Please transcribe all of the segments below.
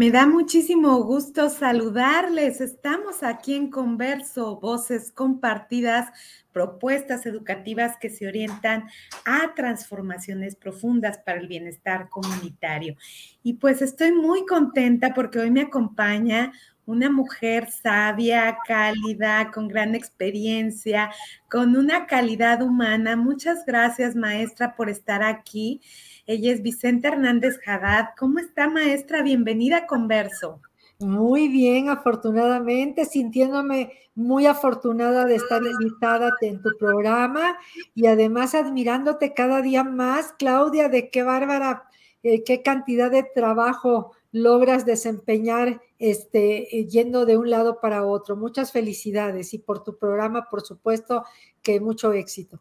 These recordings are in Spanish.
Me da muchísimo gusto saludarles. Estamos aquí en Converso, voces compartidas, propuestas educativas que se orientan a transformaciones profundas para el bienestar comunitario. Y pues estoy muy contenta porque hoy me acompaña una mujer sabia, cálida, con gran experiencia, con una calidad humana. Muchas gracias, maestra, por estar aquí. Ella es Vicente Hernández Haddad. ¿Cómo está, maestra? Bienvenida a Converso. Muy bien, afortunadamente, sintiéndome muy afortunada de estar invitada en tu programa y además admirándote cada día más, Claudia, de qué bárbara, eh, qué cantidad de trabajo logras desempeñar este, eh, yendo de un lado para otro. Muchas felicidades y por tu programa, por supuesto, que mucho éxito.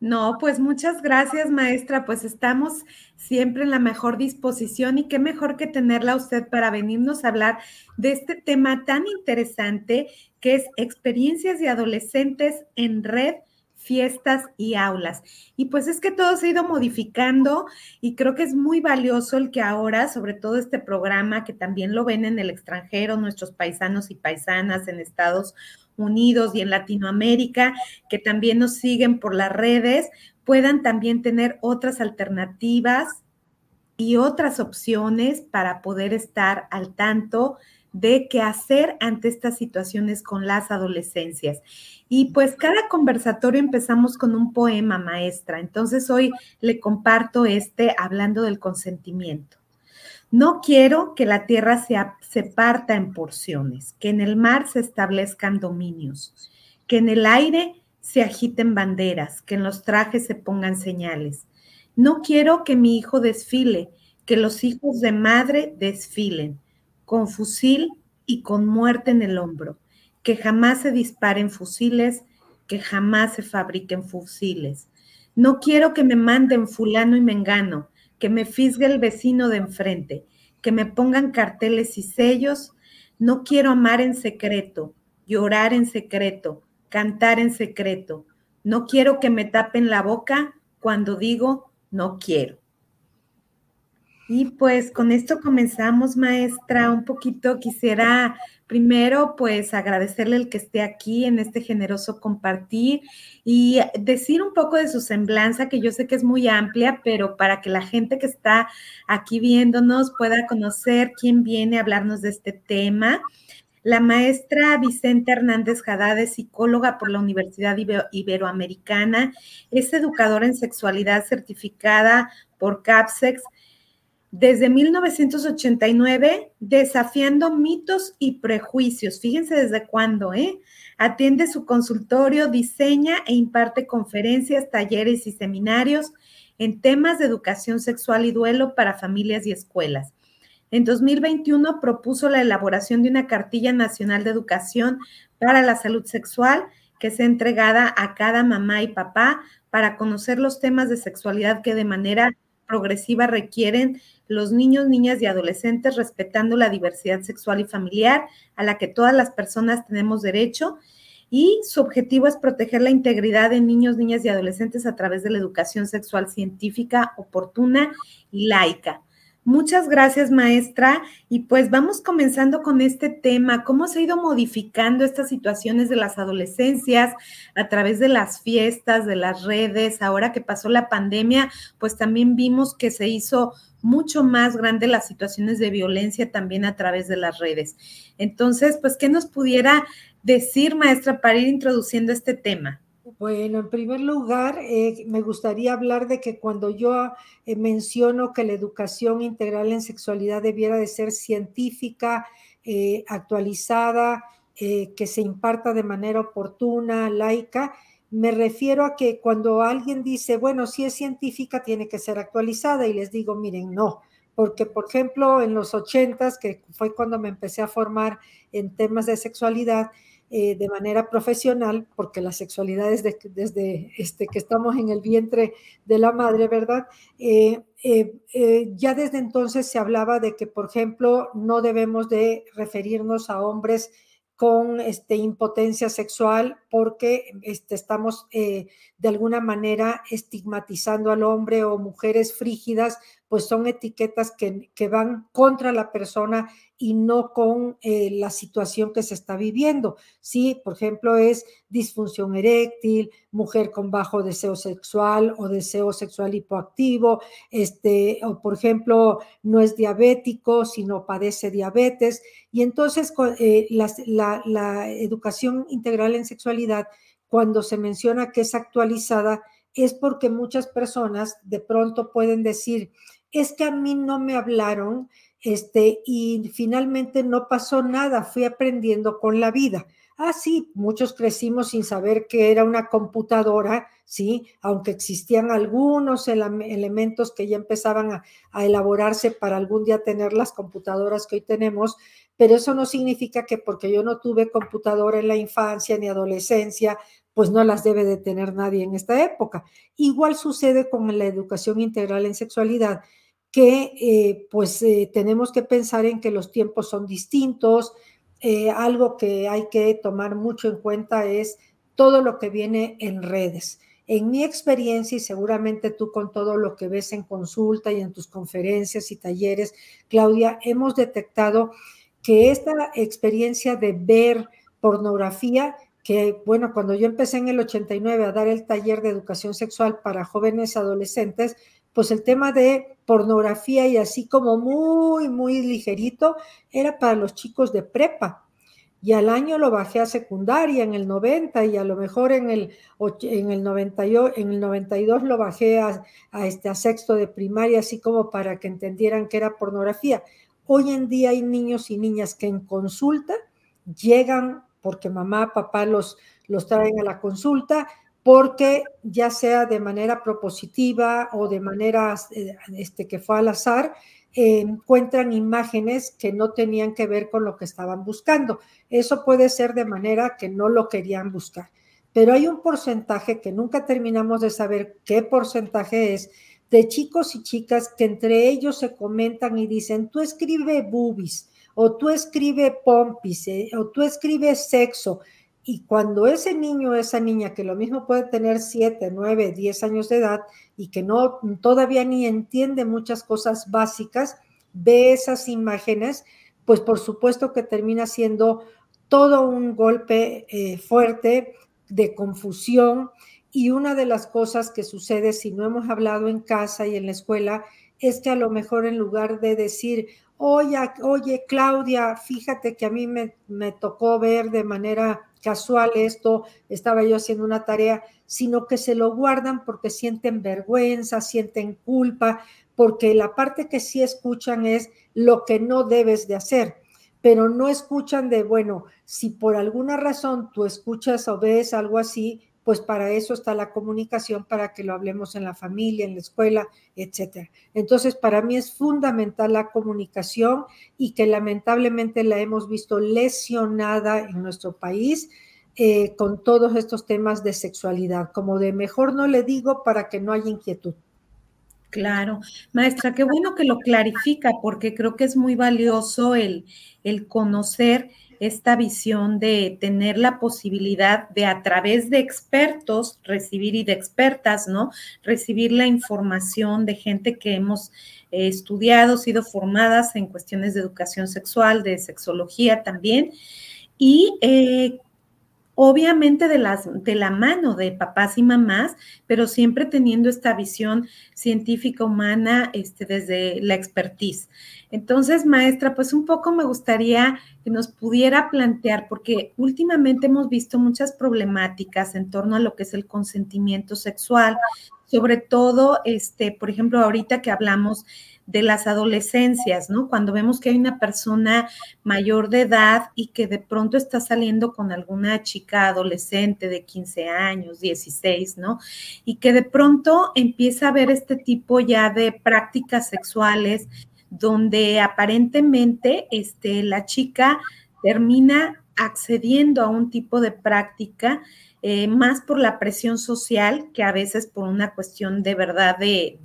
No, pues muchas gracias, maestra. Pues estamos siempre en la mejor disposición y qué mejor que tenerla usted para venirnos a hablar de este tema tan interesante que es experiencias de adolescentes en red fiestas y aulas. Y pues es que todo se ha ido modificando y creo que es muy valioso el que ahora, sobre todo este programa que también lo ven en el extranjero, nuestros paisanos y paisanas en Estados Unidos y en Latinoamérica, que también nos siguen por las redes, puedan también tener otras alternativas y otras opciones para poder estar al tanto de qué hacer ante estas situaciones con las adolescencias. Y pues cada conversatorio empezamos con un poema, maestra. Entonces hoy le comparto este hablando del consentimiento. No quiero que la tierra se, se parta en porciones, que en el mar se establezcan dominios, que en el aire se agiten banderas, que en los trajes se pongan señales. No quiero que mi hijo desfile, que los hijos de madre desfilen, con fusil y con muerte en el hombro, que jamás se disparen fusiles, que jamás se fabriquen fusiles. No quiero que me manden fulano y mengano, que me fisgue el vecino de enfrente, que me pongan carteles y sellos. No quiero amar en secreto, llorar en secreto, cantar en secreto. No quiero que me tapen la boca cuando digo no quiero. Y pues con esto comenzamos, maestra. Un poquito quisiera primero pues agradecerle el que esté aquí en este generoso compartir y decir un poco de su semblanza, que yo sé que es muy amplia, pero para que la gente que está aquí viéndonos pueda conocer quién viene a hablarnos de este tema. La maestra Vicente Hernández Haddad es psicóloga por la Universidad Iberoamericana, es educadora en sexualidad certificada por CAPSEX desde 1989, desafiando mitos y prejuicios. Fíjense desde cuándo, ¿eh? Atiende su consultorio, diseña e imparte conferencias, talleres y seminarios en temas de educación sexual y duelo para familias y escuelas. En 2021 propuso la elaboración de una cartilla nacional de educación para la salud sexual que sea entregada a cada mamá y papá para conocer los temas de sexualidad que de manera progresiva requieren los niños, niñas y adolescentes, respetando la diversidad sexual y familiar a la que todas las personas tenemos derecho. Y su objetivo es proteger la integridad de niños, niñas y adolescentes a través de la educación sexual científica, oportuna y laica. Muchas gracias, maestra. Y pues vamos comenzando con este tema, cómo se ha ido modificando estas situaciones de las adolescencias a través de las fiestas, de las redes. Ahora que pasó la pandemia, pues también vimos que se hizo mucho más grande las situaciones de violencia también a través de las redes. Entonces, pues, ¿qué nos pudiera decir, maestra, para ir introduciendo este tema? Bueno, en primer lugar, eh, me gustaría hablar de que cuando yo eh, menciono que la educación integral en sexualidad debiera de ser científica, eh, actualizada, que se imparta de manera oportuna, laica, me refiero a que cuando alguien dice, bueno, si es científica, tiene que ser actualizada, y les digo, miren, no, porque por ejemplo, en los ochentas, que fue cuando me empecé a formar en temas de sexualidad, eh, de manera profesional, porque la sexualidad es desde este, que estamos en el vientre de la madre, ¿verdad? Eh, eh, ya desde entonces se hablaba de que, por ejemplo, no debemos de referirnos a hombres con este, impotencia sexual porque este, estamos de alguna manera estigmatizando al hombre o mujeres frígidas, pues son etiquetas que, que van contra la persona y no con eh, la situación que se está viviendo. Sí, por ejemplo, es disfunción eréctil, mujer con bajo deseo sexual o deseo sexual hipoactivo, este, o por ejemplo, no es diabético, sino padece diabetes. Y entonces eh, la educación integral en sexualidad, cuando se menciona que es actualizada, es porque muchas personas de pronto pueden decir, es que a mí no me hablaron este, y finalmente no pasó nada, fui aprendiendo con la vida. Ah, sí, muchos crecimos sin saber que era una computadora, sí, aunque existían algunos elementos que ya empezaban a, a, elaborarse para algún día tener las computadoras que hoy tenemos, pero eso no significa que porque yo no tuve computadora en la infancia ni adolescencia, pues no las debe de tener nadie en esta época. Igual sucede con la educación integral en sexualidad que eh, pues eh, tenemos que pensar en que los tiempos son distintos. Eh, algo que hay que tomar mucho en cuenta es todo lo que viene en redes. En mi experiencia, y seguramente tú con todo lo que ves en consulta y en tus conferencias y talleres, Claudia, hemos detectado que esta experiencia de ver pornografía, que bueno, cuando yo empecé en el 89 a dar el taller de educación sexual para jóvenes adolescentes, pues el tema de pornografía y así como muy, muy ligerito, era para los chicos de prepa. Y al año lo bajé a secundaria en el 90 y a lo mejor en el, en el, 92, en el 92 lo bajé a, este, a sexto de primaria, así como para que entendieran que era pornografía. Hoy en día hay niños y niñas que en consulta llegan porque mamá, papá los, los traen a la consulta, porque ya sea de manera propositiva o de manera eh, este, que fue al azar, encuentran imágenes que no tenían que ver con lo que estaban buscando. Eso puede ser de manera que no lo querían buscar. Pero hay un porcentaje que nunca terminamos de saber qué porcentaje es de chicos y chicas que entre ellos se comentan y dicen, tú escribe boobies, o tú escribe pompis, eh, o tú escribes sexo, y cuando ese niño o esa niña, que lo mismo puede tener 7, 9, 10 años de edad y que no todavía ni entiende muchas cosas básicas, ve esas imágenes, pues por supuesto que termina siendo todo un golpe eh, fuerte de confusión. Y una de las cosas que sucede si no hemos hablado en casa y en la escuela es que a lo mejor en lugar de decir, oye, oye Claudia, fíjate que a mí me, me tocó ver de manera casual esto, estaba yo haciendo una tarea, sino que se lo guardan porque sienten vergüenza, sienten culpa, porque la parte que sí escuchan es lo que no debes de hacer, pero no escuchan de, bueno, si por alguna razón tú escuchas o ves algo así, pues para eso está la comunicación, para que lo hablemos en la familia, en la escuela, etcétera. Entonces, para mí es fundamental la comunicación y que lamentablemente la hemos visto lesionada en nuestro país. Eh, con todos estos temas de sexualidad, como de mejor no le digo para que no haya inquietud. Claro, maestra, qué bueno que lo clarifica porque creo que es muy valioso el, el conocer esta visión de tener la posibilidad de a través de expertos recibir y de expertas, ¿no? Recibir la información de gente que hemos eh, estudiado, sido formadas en cuestiones de educación sexual, de sexología también, y eh, obviamente de, las, de la mano de papás y mamás, pero siempre teniendo esta visión científica humana este, desde la expertise. Entonces, maestra, pues un poco me gustaría que nos pudiera plantear, porque últimamente hemos visto muchas problemáticas en torno a lo que es el consentimiento sexual, sobre todo, este, por ejemplo, ahorita que hablamos de las adolescencias, ¿no? Cuando vemos que hay una persona mayor de edad y que de pronto está saliendo con alguna chica adolescente de 15 años, 16, ¿no? Y que de pronto empieza a ver este tipo ya de prácticas sexuales donde aparentemente este, la chica termina accediendo a un tipo de práctica eh, más por la presión social que a veces por una cuestión de verdad de,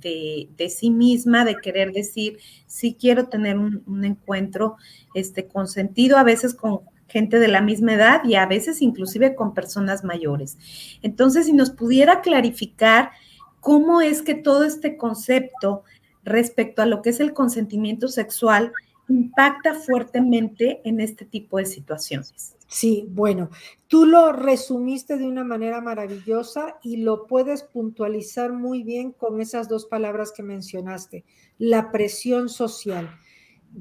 sí misma, de querer decir, sí quiero tener un, encuentro este, consentido, a veces con gente de la misma edad y a veces inclusive con personas mayores. Entonces, si nos pudiera clarificar cómo es que todo este concepto respecto a lo que es el consentimiento sexual impacta fuertemente en este tipo de situaciones. Sí, bueno, tú lo resumiste de una manera maravillosa y lo puedes puntualizar muy bien con esas dos palabras que mencionaste, la presión social.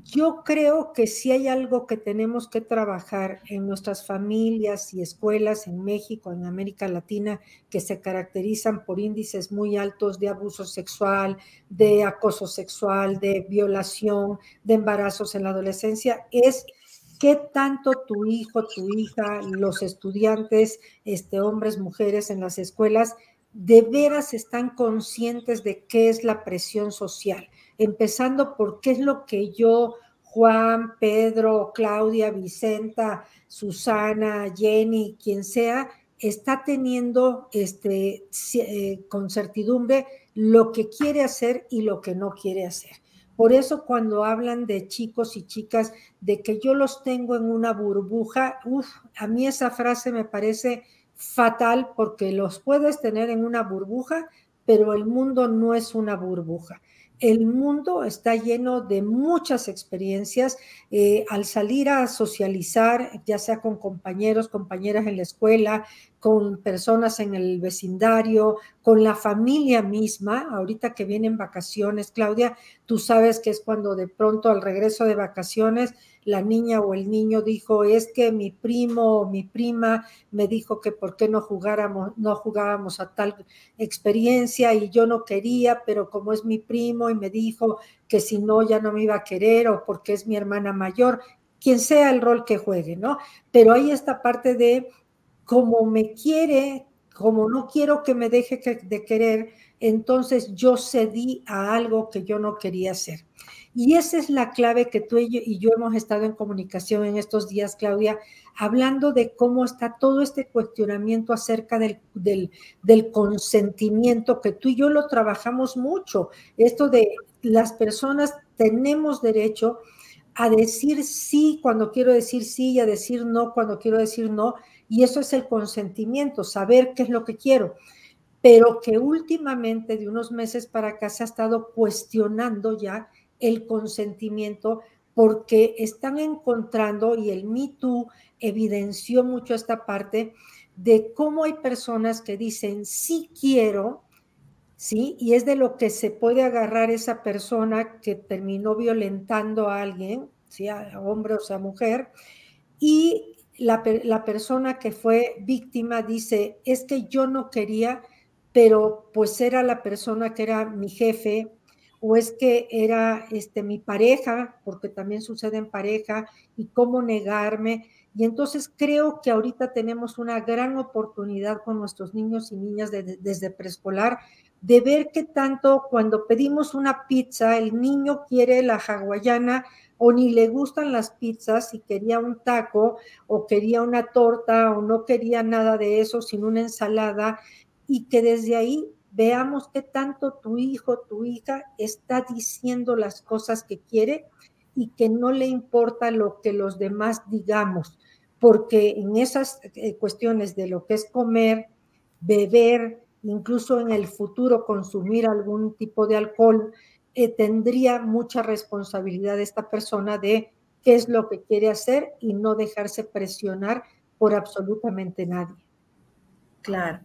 Yo creo que si hay algo que tenemos que trabajar en nuestras familias y escuelas en México, en América Latina, que se caracterizan por índices muy altos de abuso sexual, de acoso sexual, de violación, de embarazos en la adolescencia, es qué tanto tu hijo, tu hija, los estudiantes, este, hombres, mujeres en las escuelas, de veras están conscientes de qué es la presión social empezando por qué es lo que yo, Juan, Pedro, Claudia, Vicenta, Susana, Jenny, quien sea, está teniendo este, eh, con certidumbre lo que quiere hacer y lo que no quiere hacer. Por eso cuando hablan de chicos y chicas, de que yo los tengo en una burbuja, a mí esa frase me parece fatal porque los puedes tener en una burbuja, pero el mundo no es una burbuja el mundo está lleno de muchas experiencias. Eh, al salir a socializar, ya sea con compañeros, compañeras en la escuela, con personas en el vecindario, con la familia misma, ahorita que vienen vacaciones, Claudia, tú sabes que es cuando de pronto al regreso de vacaciones la niña o el niño dijo, es que mi primo o mi prima me dijo que por qué no jugáramos, no jugábamos a tal experiencia y yo no quería, pero como es mi primo y me dijo que si no ya no me iba a querer o porque es mi hermana mayor, quien sea el rol que juegue, ¿no? Pero hay esta parte de como me quiere, como no quiero que me deje de querer, entonces yo cedí a algo que yo no quería hacer. Y esa es la clave que tú y yo, hemos estado en comunicación en estos días, Claudia, hablando de cómo está todo este cuestionamiento acerca del, del, consentimiento, que tú y yo lo trabajamos mucho. Esto de las personas tenemos derecho a decir sí cuando quiero decir sí y a decir no cuando quiero decir no. Y eso es el consentimiento, saber qué es lo que quiero pero que últimamente de unos meses para acá se ha estado cuestionando ya el consentimiento porque están encontrando, y el Me Too evidenció mucho esta parte, de cómo hay personas que dicen, sí quiero, ¿sí? Y es de lo que se puede agarrar esa persona que terminó violentando a alguien, sea hombre o sea mujer, y la, la persona que fue víctima dice, es que yo no quería, pero pues era la persona que era mi jefe o es que era este, mi pareja, porque también sucede en pareja, y cómo negarme. Y entonces creo que ahorita tenemos una gran oportunidad con nuestros niños y niñas desde preescolar de ver qué tanto cuando pedimos una pizza, el niño quiere la hawaiana o ni le gustan las pizzas y quería un taco o quería una torta o no quería nada de eso, sino una ensalada y que desde ahí veamos qué tanto tu hijo, tu hija está diciendo las cosas que quiere y que no le importa lo que los demás digamos, porque en esas eh, cuestiones de lo que es comer, beber, incluso en el futuro consumir algún tipo de alcohol, eh, tendría mucha responsabilidad esta persona de qué es lo que quiere hacer y no dejarse presionar por absolutamente nadie. Claro.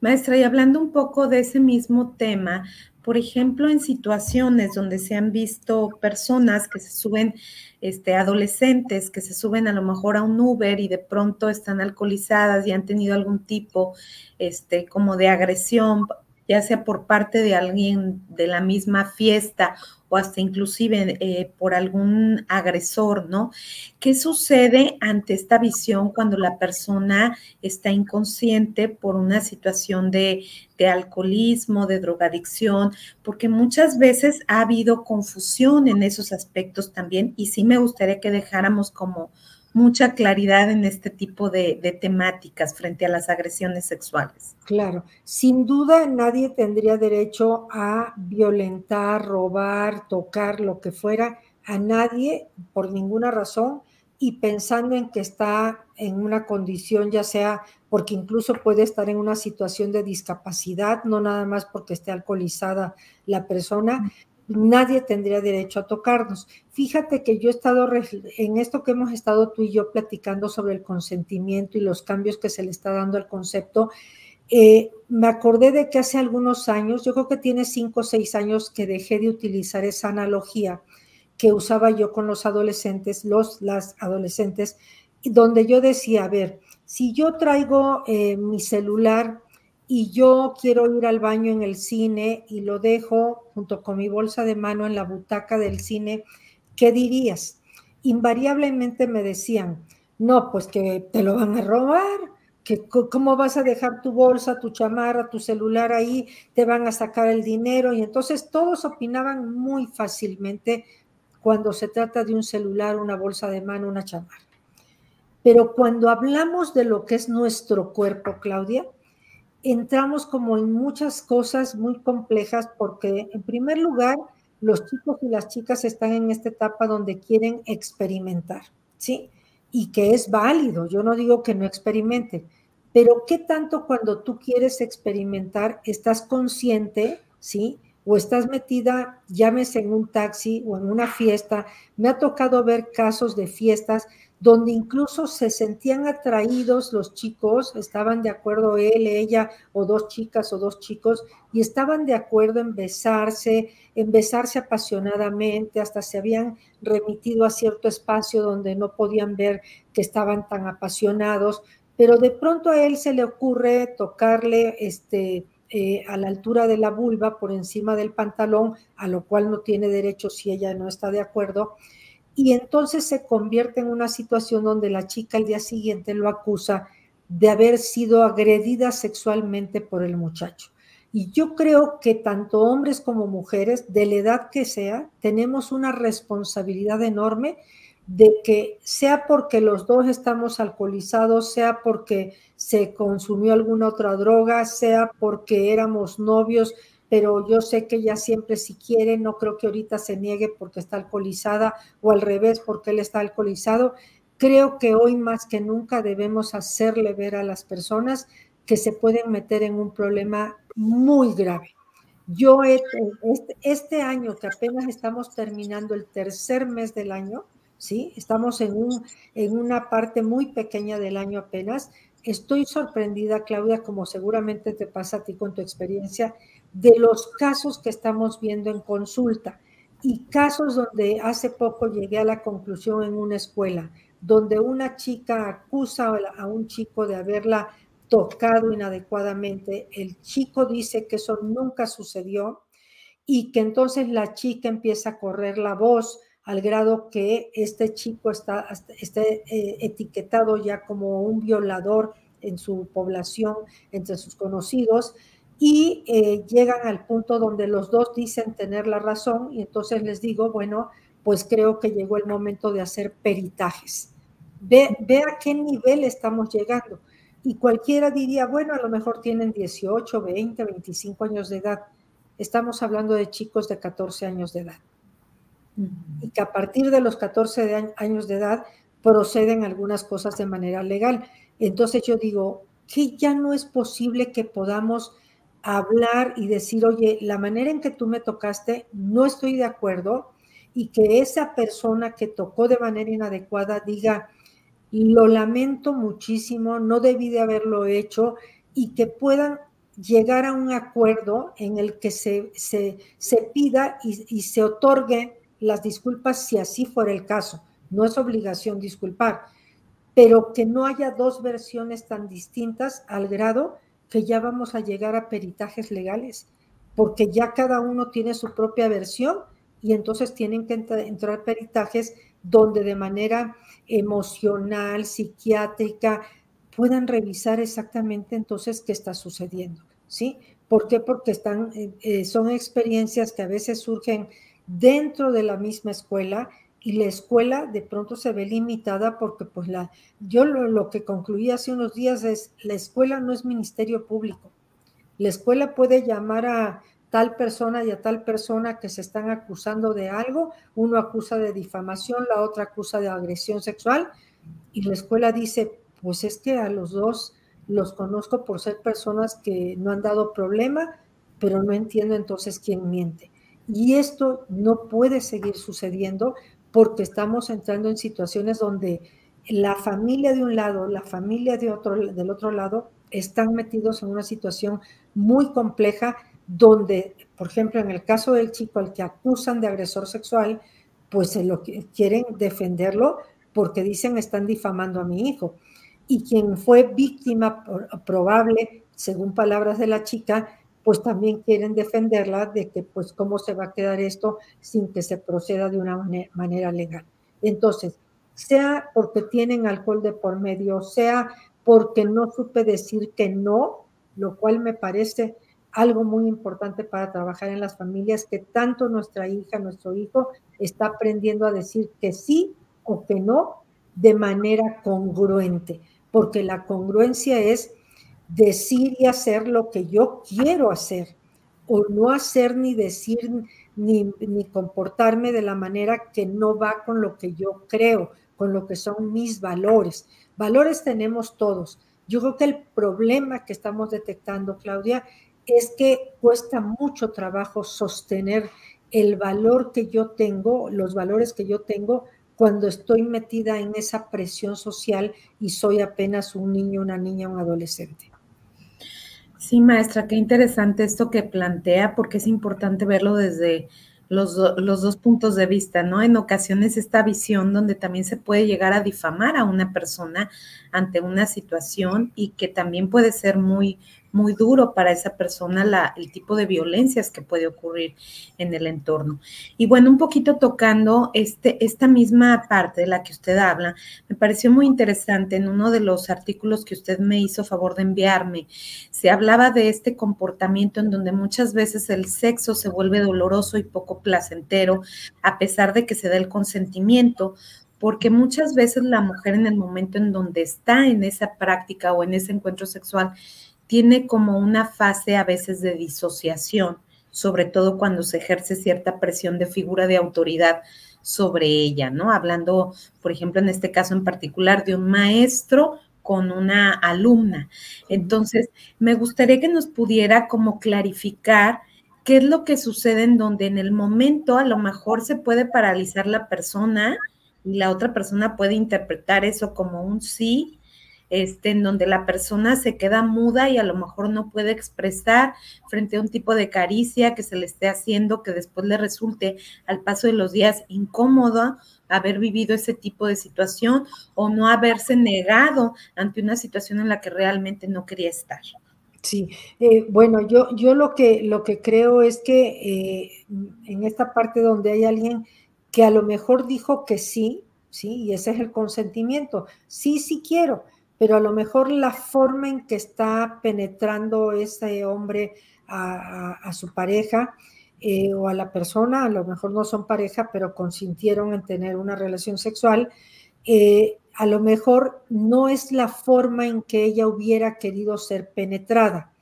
Maestra, y hablando un poco de ese mismo tema, por ejemplo, en situaciones donde se han visto personas que se suben, este, adolescentes que se suben a lo mejor a un Uber y de pronto están alcoholizadas y han tenido algún tipo, este, como de agresión, ya sea por parte de alguien de la misma fiesta o hasta inclusive eh, por algún agresor, ¿no? ¿Qué sucede ante esta visión cuando la persona está inconsciente por una situación de, de alcoholismo, de drogadicción? Porque muchas veces ha habido confusión en esos aspectos también y sí me gustaría que dejáramos como mucha claridad en este tipo de, temáticas frente a las agresiones sexuales. Claro, sin duda nadie tendría derecho a violentar, robar, tocar, lo que fuera, a nadie por ninguna razón y pensando en que está en una condición, ya sea porque incluso puede estar en una situación de discapacidad, no nada más porque esté alcoholizada la persona, nadie tendría derecho a tocarnos. Fíjate que yo he estado en esto que hemos estado tú y yo platicando sobre el consentimiento y los cambios que se le está dando al concepto. Eh, me acordé de que hace algunos años, yo creo que tiene cinco o seis años que dejé de utilizar esa analogía que usaba yo con los adolescentes, los, las adolescentes, donde yo decía, a ver, si yo traigo eh, mi celular y yo quiero ir al baño en el cine y lo dejo junto con mi bolsa de mano en la butaca del cine, ¿qué dirías? Invariablemente me decían, no, pues que te lo van a robar, que cómo vas a dejar tu bolsa, tu chamarra, tu celular ahí, te van a sacar el dinero y entonces todos opinaban muy fácilmente cuando se trata de un celular, una bolsa de mano, una chamarra. Pero cuando hablamos de lo que es nuestro cuerpo, Claudia, entramos como en muchas cosas muy complejas porque en primer lugar los chicos y las chicas están en esta etapa donde quieren experimentar, ¿sí? Y que es válido, yo no digo que no experimente, pero ¿qué tanto cuando tú quieres experimentar estás consciente, ¿sí? O estás metida, llámese en un taxi o en una fiesta. Me ha tocado ver casos de fiestas donde incluso se sentían atraídos los chicos, estaban de acuerdo él, ella o dos chicas o dos chicos, y estaban de acuerdo en besarse, en besarse apasionadamente, hasta se habían remitido a cierto espacio donde no podían ver que estaban tan apasionados, pero de pronto a él se le ocurre tocarle este, eh, a la altura de la vulva por encima del pantalón, a lo cual no tiene derecho si ella no está de acuerdo y entonces se convierte en una situación donde la chica al día siguiente lo acusa de haber sido agredida sexualmente por el muchacho. Y yo creo que tanto hombres como mujeres, de la edad que sea, tenemos una responsabilidad enorme de que sea porque los dos estamos alcoholizados, sea porque se consumió alguna otra droga, sea porque éramos novios, pero yo sé que ella siempre si quiere, no creo que ahorita se niegue porque está alcoholizada o al revés porque él está alcoholizado. Creo que hoy más que nunca debemos hacerle ver a las personas que se pueden meter en un problema muy grave. Yo este, este, año que apenas estamos terminando el tercer mes del año, ¿sí? Estamos en, un, en una parte muy pequeña del año apenas. Estoy sorprendida, Claudia, como seguramente te pasa a ti con tu experiencia, de los casos que estamos viendo en consulta y casos donde hace poco llegué a la conclusión en una escuela, donde una chica acusa a un chico de haberla tocado inadecuadamente, el chico dice que eso nunca sucedió y que entonces la chica empieza a correr la voz al grado que este chico está, esté eh, etiquetado ya como un violador en su población, entre sus conocidos, y eh, llegan al punto donde los dos dicen tener la razón, y entonces les digo, bueno, pues creo que llegó el momento de hacer peritajes. Ve, ve a qué nivel estamos llegando. Y cualquiera diría, bueno, a lo mejor tienen 18, 20, 25 años de edad. Estamos hablando de chicos de 14 años de edad. Y que a partir de los 14 años de edad proceden algunas cosas de manera legal. Entonces yo digo que ya no es posible que podamos hablar y decir, oye, la manera en que tú me tocaste, no estoy de acuerdo, y que esa persona que tocó de manera inadecuada diga, lo lamento muchísimo, no debí de haberlo hecho y que puedan llegar a un acuerdo en el que se, se, pida y, y, se otorguen las disculpas si así fuera el caso. No es obligación disculpar, pero que no haya dos versiones tan distintas al grado que ya vamos a llegar a peritajes legales, porque ya cada uno tiene su propia versión y entonces tienen que entrar peritajes donde de manera emocional, psiquiátrica, puedan revisar exactamente entonces qué está sucediendo, ¿sí? ¿Por qué? Porque están, eh, eh, son experiencias que a veces surgen dentro de la misma escuela y la escuela de pronto se ve limitada porque pues la, yo lo, lo que concluí hace unos días es, la escuela no es ministerio público. La escuela puede llamar a tal persona y a tal persona que se están acusando de algo, uno acusa de difamación, la otra acusa de agresión sexual, y la escuela dice, pues es que a los dos los conozco por ser personas que no han dado problema, pero no entiendo entonces quién miente. Y esto no puede seguir sucediendo porque estamos entrando en situaciones donde la familia de un lado, la familia de otro, del otro lado, están metidos en una situación muy compleja donde, por ejemplo, en el caso del chico al que acusan de agresor sexual, pues se lo quieren defenderlo porque dicen están difamando a mi hijo. Y quien fue víctima probable, según palabras de la chica, pues también quieren defenderla de que pues cómo se va a quedar esto sin que se proceda de una manera legal. Entonces, sea porque tienen alcohol de por medio, sea porque no supe decir que no, lo cual me parece algo muy importante para trabajar en las familias, que tanto nuestra hija, nuestro hijo está aprendiendo a decir que sí o que no de manera congruente, porque la congruencia es decir y hacer lo que yo quiero hacer, o no hacer ni decir ni, ni comportarme de la manera que no va con lo que yo creo, con lo que son mis valores. Valores tenemos todos. Yo creo que el problema que estamos detectando, Claudia, es que cuesta mucho trabajo sostener el valor que yo tengo, los valores que yo tengo cuando estoy metida en esa presión social y soy apenas un niño, una niña, un adolescente. Sí, maestra, qué interesante esto que plantea, porque es importante verlo desde los, los, dos puntos de vista, ¿no? En ocasiones esta visión donde también se puede llegar a difamar a una persona ante una situación y que también puede ser muy, muy duro para esa persona la, el tipo de violencias que puede ocurrir en el entorno. Y bueno, un poquito tocando este, esta misma parte de la que usted habla, me pareció muy interesante en uno de los artículos que usted me hizo favor de enviarme. Se hablaba de este comportamiento en donde muchas veces el sexo se vuelve doloroso y poco placentero, a pesar de que se da el consentimiento, porque muchas veces la mujer en el momento en donde está en esa práctica o en ese encuentro sexual, tiene como una fase a veces de disociación, sobre todo cuando se ejerce cierta presión de figura de autoridad sobre ella, ¿no? Hablando, por ejemplo, en este caso en particular, de un maestro con una alumna. Entonces, me gustaría que nos pudiera como clarificar qué es lo que sucede en donde en el momento a lo mejor se puede paralizar la persona y la otra persona puede interpretar eso como un sí este, en donde la persona se queda muda y a lo mejor no puede expresar frente a un tipo de caricia que se le esté haciendo que después le resulte al paso de los días incómodo haber vivido ese tipo de situación o no haberse negado ante una situación en la que realmente no quería estar. Sí, eh, bueno, yo, yo lo, que, lo que creo es que eh, en esta parte donde hay alguien que a lo mejor dijo que sí, sí, y ese es el consentimiento, sí, sí quiero, pero a lo mejor la forma en que está penetrando ese hombre a, su pareja eh, o a la persona, a lo mejor no son pareja, pero consintieron en tener una relación sexual, a lo mejor no es la forma en que ella hubiera querido ser penetrada.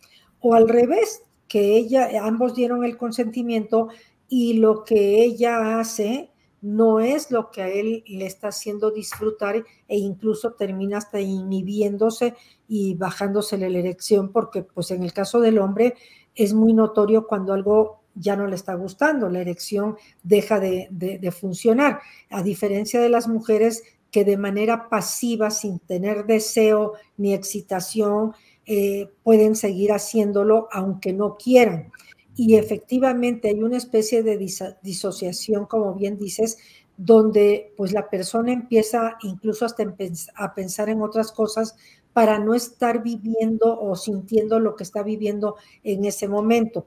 O al revés, que ella, ambos dieron el consentimiento y lo que ella hace no es lo que a él le está haciendo disfrutar e incluso termina hasta inhibiéndose y bajándose la erección porque pues en el caso del hombre es muy notorio cuando algo ya no le está gustando, la erección deja de, de funcionar. A diferencia de las mujeres, que de manera pasiva, sin tener deseo ni excitación, eh, pueden seguir haciéndolo aunque no quieran. Y efectivamente hay una especie de disociación, como bien dices, donde pues la persona empieza incluso hasta a pensar en otras cosas para no estar viviendo o sintiendo lo que está viviendo en ese momento.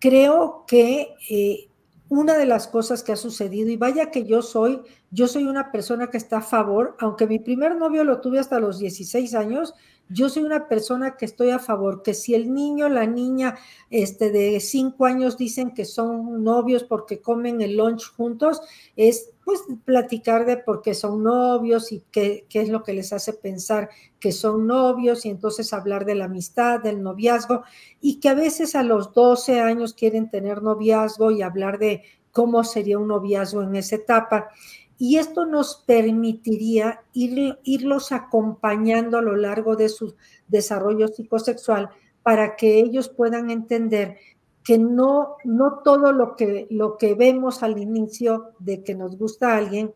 Creo que eh, una de las cosas que ha sucedido, y vaya que yo soy, yo soy una persona que está a favor, aunque mi primer novio lo tuve hasta los 16 años, yo soy una persona que estoy a favor, que si el niño, la niña este, de 5 años dicen que son novios porque comen el lunch juntos, es pues platicar de por qué son novios y qué, qué es lo que les hace pensar que son novios y entonces hablar de la amistad, del noviazgo y que a veces a los 12 años quieren tener noviazgo y hablar de cómo sería un noviazgo en esa etapa y esto nos permitiría ir, irlos acompañando a lo largo de su desarrollo psicosexual para que ellos puedan entender que no, no todo lo que, lo que vemos al inicio de que nos gusta a alguien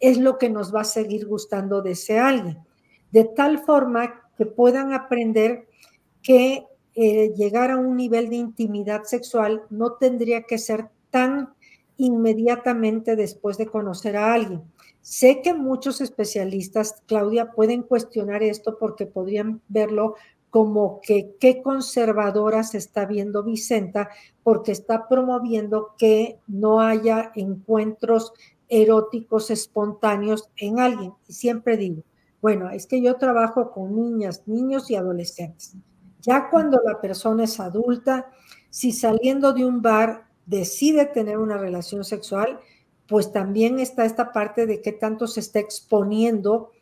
es lo que nos va a seguir gustando de ese alguien. De tal forma que puedan aprender que eh, llegar a un nivel de intimidad sexual no tendría que ser tan inmediatamente después de conocer a alguien. Sé que muchos especialistas, Claudia, pueden cuestionar esto porque podrían verlo como que qué conservadora se está viendo Vicenta porque está promoviendo que no haya encuentros eróticos espontáneos en alguien. Y siempre digo, bueno, es que yo trabajo con niñas, niños y adolescentes. Ya cuando la persona es adulta, si saliendo de un bar decide tener una relación sexual, pues también está esta parte de qué tanto se está exponiendo,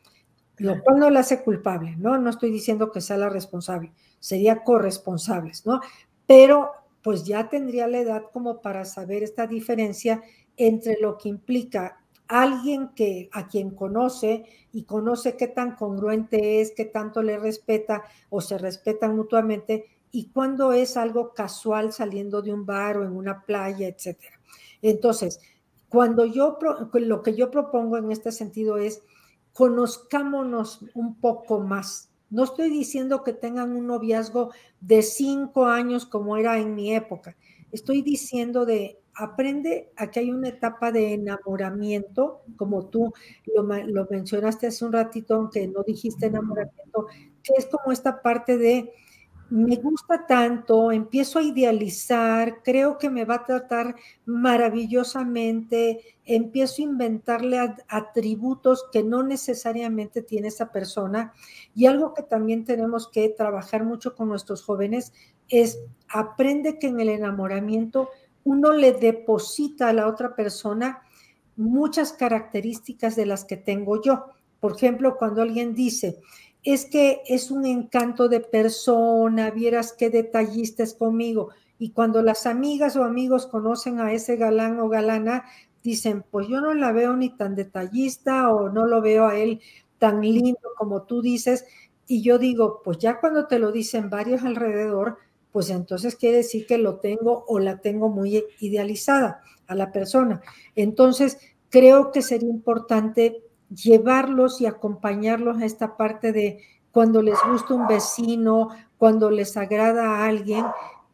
lo cual no la hace culpable, ¿no? No estoy diciendo que sea la responsable, sería corresponsables, ¿no? Pero pues ya tendría la edad como para saber esta diferencia entre lo que implica alguien que a quien conoce y conoce qué tan congruente es, qué tanto le respeta o se respetan mutuamente y cuando es algo casual saliendo de un bar o en una playa, etcétera. Entonces, cuando yo, lo que yo propongo en este sentido es, conozcámonos un poco más. No estoy diciendo que tengan un noviazgo de cinco años como era en mi época. Estoy diciendo de aprende a que hay una etapa de enamoramiento, como tú lo, lo mencionaste hace un ratito, aunque no dijiste enamoramiento, que es como esta parte de me gusta tanto, empiezo a idealizar, creo que me va a tratar maravillosamente, empiezo a inventarle atributos que no necesariamente tiene esa persona. Y algo que también tenemos que trabajar mucho con nuestros jóvenes es aprende que en el enamoramiento uno le deposita a la otra persona muchas características de las que tengo yo. Por ejemplo, cuando alguien dice, es que es un encanto de persona, vieras qué detallista es conmigo. Y cuando las amigas o amigos conocen a ese galán o galana, dicen, pues yo no la veo ni tan detallista o no lo veo a él tan lindo como tú dices. Y yo digo, pues ya cuando te lo dicen varios alrededor, pues entonces quiere decir que lo tengo o la tengo muy idealizada a la persona. Entonces, creo que sería importante llevarlos y acompañarlos a esta parte de cuando les gusta un vecino, cuando les agrada a alguien,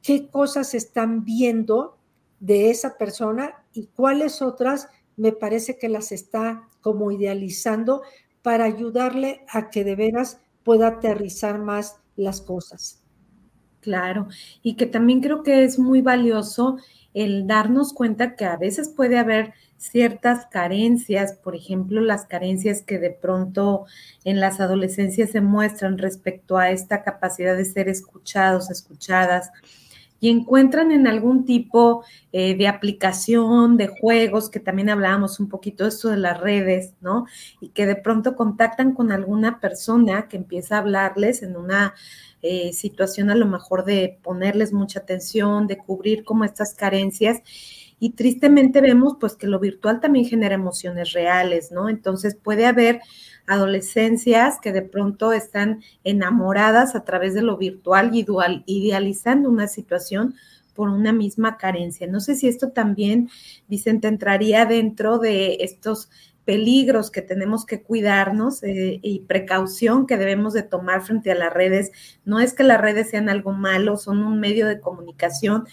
qué cosas están viendo de esa persona y cuáles otras me parece que las está como idealizando para ayudarle a que de veras pueda aterrizar más las cosas. Claro, y que también creo que es muy valioso el darnos cuenta que a veces puede haber ciertas carencias, por ejemplo, las carencias que de pronto en las adolescencias se muestran respecto a esta capacidad de ser escuchados, escuchadas, y encuentran en algún tipo eh, de aplicación, de juegos, que también hablábamos un poquito de esto de las redes, ¿no? Y que de pronto contactan con alguna persona que empieza a hablarles en una eh, situación a lo mejor de ponerles mucha atención, de cubrir como estas carencias. Y tristemente vemos pues que lo virtual también genera emociones reales, ¿no? Entonces puede haber adolescencias que de pronto están enamoradas a través de lo virtual y idealizando una situación por una misma carencia. No sé si esto también, Vicente, entraría dentro de estos peligros que tenemos que cuidarnos eh, y precaución que debemos de tomar frente a las redes. No es que las redes sean algo malo, son un medio de comunicación,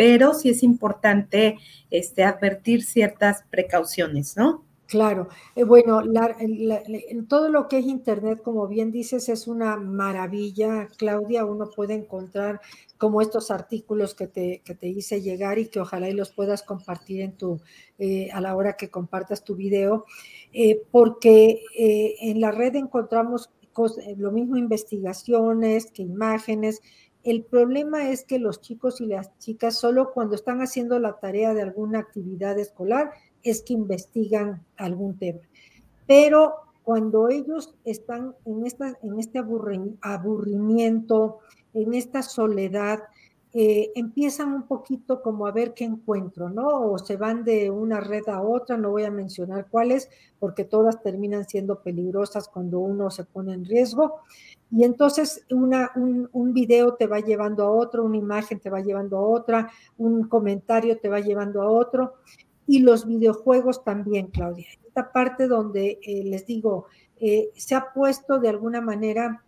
pero sí es importante este, advertir ciertas precauciones, ¿no? Claro, eh, bueno, en todo lo que es Internet, como bien dices, es una maravilla, Claudia, uno puede encontrar como estos artículos que te, que te hice llegar y que ojalá y los puedas compartir en tu, eh, a la hora que compartas tu video, eh, porque en la red encontramos lo mismo investigaciones que imágenes. El problema es que los chicos y las chicas solo cuando están haciendo la tarea de alguna actividad escolar es que investigan algún tema. Pero cuando ellos están en, esta, en este aburrimiento, en esta soledad, eh, empiezan un poquito como a ver qué encuentro, ¿no? O se van de una red a otra, no voy a mencionar cuáles, porque todas terminan siendo peligrosas cuando uno se pone en riesgo. Y entonces un, un video te va llevando a otro, una imagen te va llevando a otra, un comentario te va llevando a otro y los videojuegos también, Claudia. Esta parte donde eh, les digo, eh, se ha puesto de alguna manera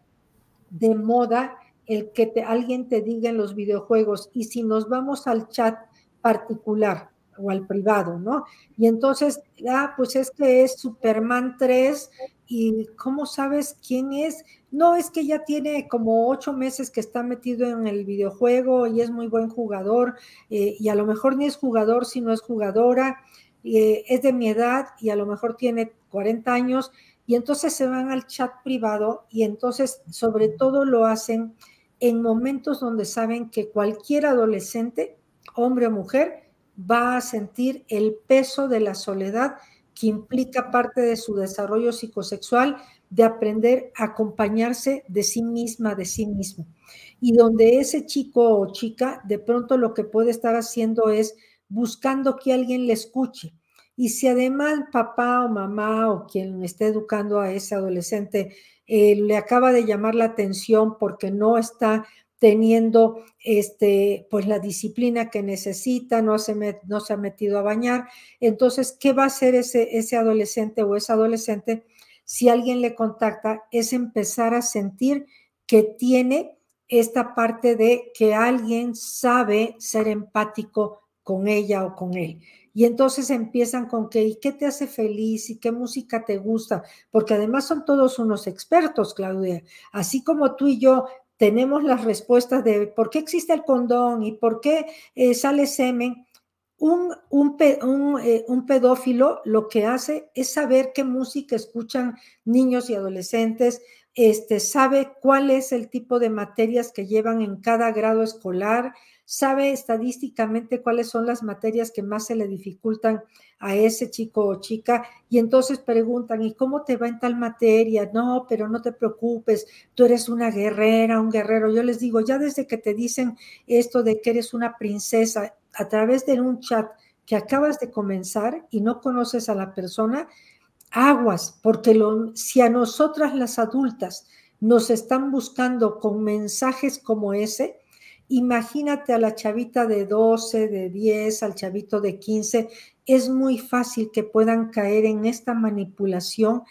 de moda el que te, alguien te diga en los videojuegos y si nos vamos al chat particular o al privado, ¿no? Y entonces, ah, pues es que es Superman 3 y ¿cómo sabes quién es? No, es que ya tiene como ocho meses que está metido en el videojuego y es muy buen jugador eh, y a lo mejor ni es jugador, sino es jugadora, eh, es de mi edad y a lo mejor tiene 40 años y entonces se van al chat privado y entonces sobre todo lo hacen en momentos donde saben que cualquier adolescente, hombre o mujer, va a sentir el peso de la soledad que implica parte de su desarrollo psicosexual, de aprender a acompañarse de sí misma, de sí mismo. Y donde ese chico o chica de pronto lo que puede estar haciendo es buscando que alguien le escuche. Y si además papá o mamá o quien esté educando a ese adolescente eh, le acaba de llamar la atención porque no está teniendo este, pues la disciplina que necesita, no se, ha metido a bañar. Entonces, ¿qué va a hacer ese, ese adolescente o esa adolescente si alguien le contacta? Es empezar a sentir que tiene esta parte de que alguien sabe ser empático con ella o con él. Y entonces empiezan con que, ¿y qué te hace feliz? ¿Y qué música te gusta? Porque además son todos unos expertos, Claudia. Así como tú y yo tenemos las respuestas de por qué existe el condón y por qué eh, sale semen. Un, un, eh, un, pedófilo lo que hace es saber qué música escuchan niños y adolescentes, este, sabe cuál es el tipo de materias que llevan en cada grado escolar, sabe estadísticamente cuáles son las materias que más se le dificultan a ese chico o chica y entonces preguntan, ¿y cómo te va en tal materia? No, pero no te preocupes, tú eres una guerrera, un guerrero. Yo les digo, ya desde que te dicen esto de que eres una princesa a través de un chat que acabas de comenzar y no conoces a la persona, aguas, porque lo, si a nosotras las adultas nos están buscando con mensajes como ese, Imagínate a la chavita de 12, de 10, al chavito de 15. Es muy fácil que puedan caer en esta manipulación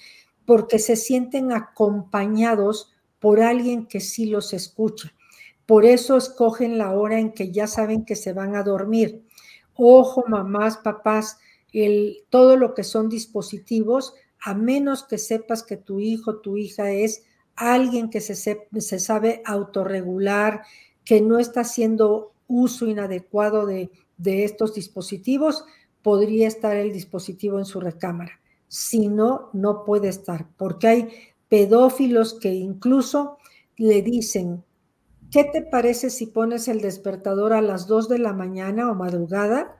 porque se sienten acompañados por alguien que sí los escucha. Por eso escogen la hora en que ya saben que se van a dormir. Ojo, mamás, papás, todo lo que son dispositivos, a menos que sepas que tu hijo, tu hija es alguien que se, se sabe autorregular, que no está haciendo uso inadecuado de, de estos dispositivos, podría estar el dispositivo en su recámara. Si no, no puede estar, porque hay pedófilos que incluso le dicen, ¿qué te parece si pones el despertador a las 2 de la mañana o madrugada?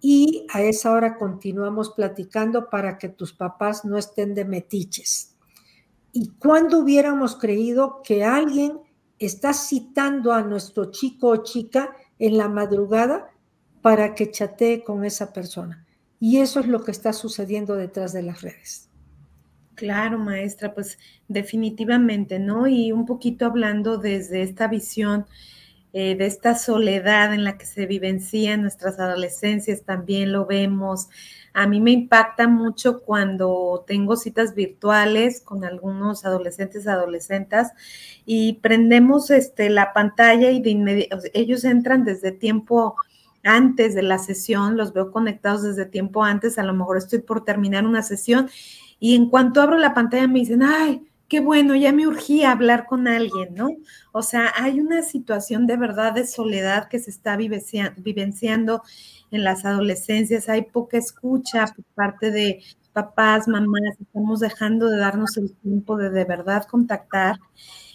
Y a esa hora continuamos platicando para que tus papás no estén de metiches. ¿Y cuándo hubiéramos creído que alguien está citando a nuestro chico o chica en la madrugada para que chatee con esa persona? Y eso es lo que está sucediendo detrás de las redes. Claro, maestra, pues definitivamente, ¿no? Y un poquito hablando desde esta visión eh, de esta soledad en la que se vivencian nuestras adolescencias, también lo vemos. A mí me impacta mucho cuando tengo citas virtuales con algunos adolescentes, adolescentas, y prendemos este, la pantalla y de inmediato, ellos entran desde tiempo antes de la sesión, los veo conectados desde tiempo antes, a lo mejor estoy por terminar una sesión y en cuanto abro la pantalla me dicen, ay, qué bueno, ya me urgía hablar con alguien, ¿no? O sea, hay una situación de verdad de soledad que se está vivenciando en las adolescencias, hay poca escucha por parte de papás, mamás, estamos dejando de darnos el tiempo de de verdad contactar.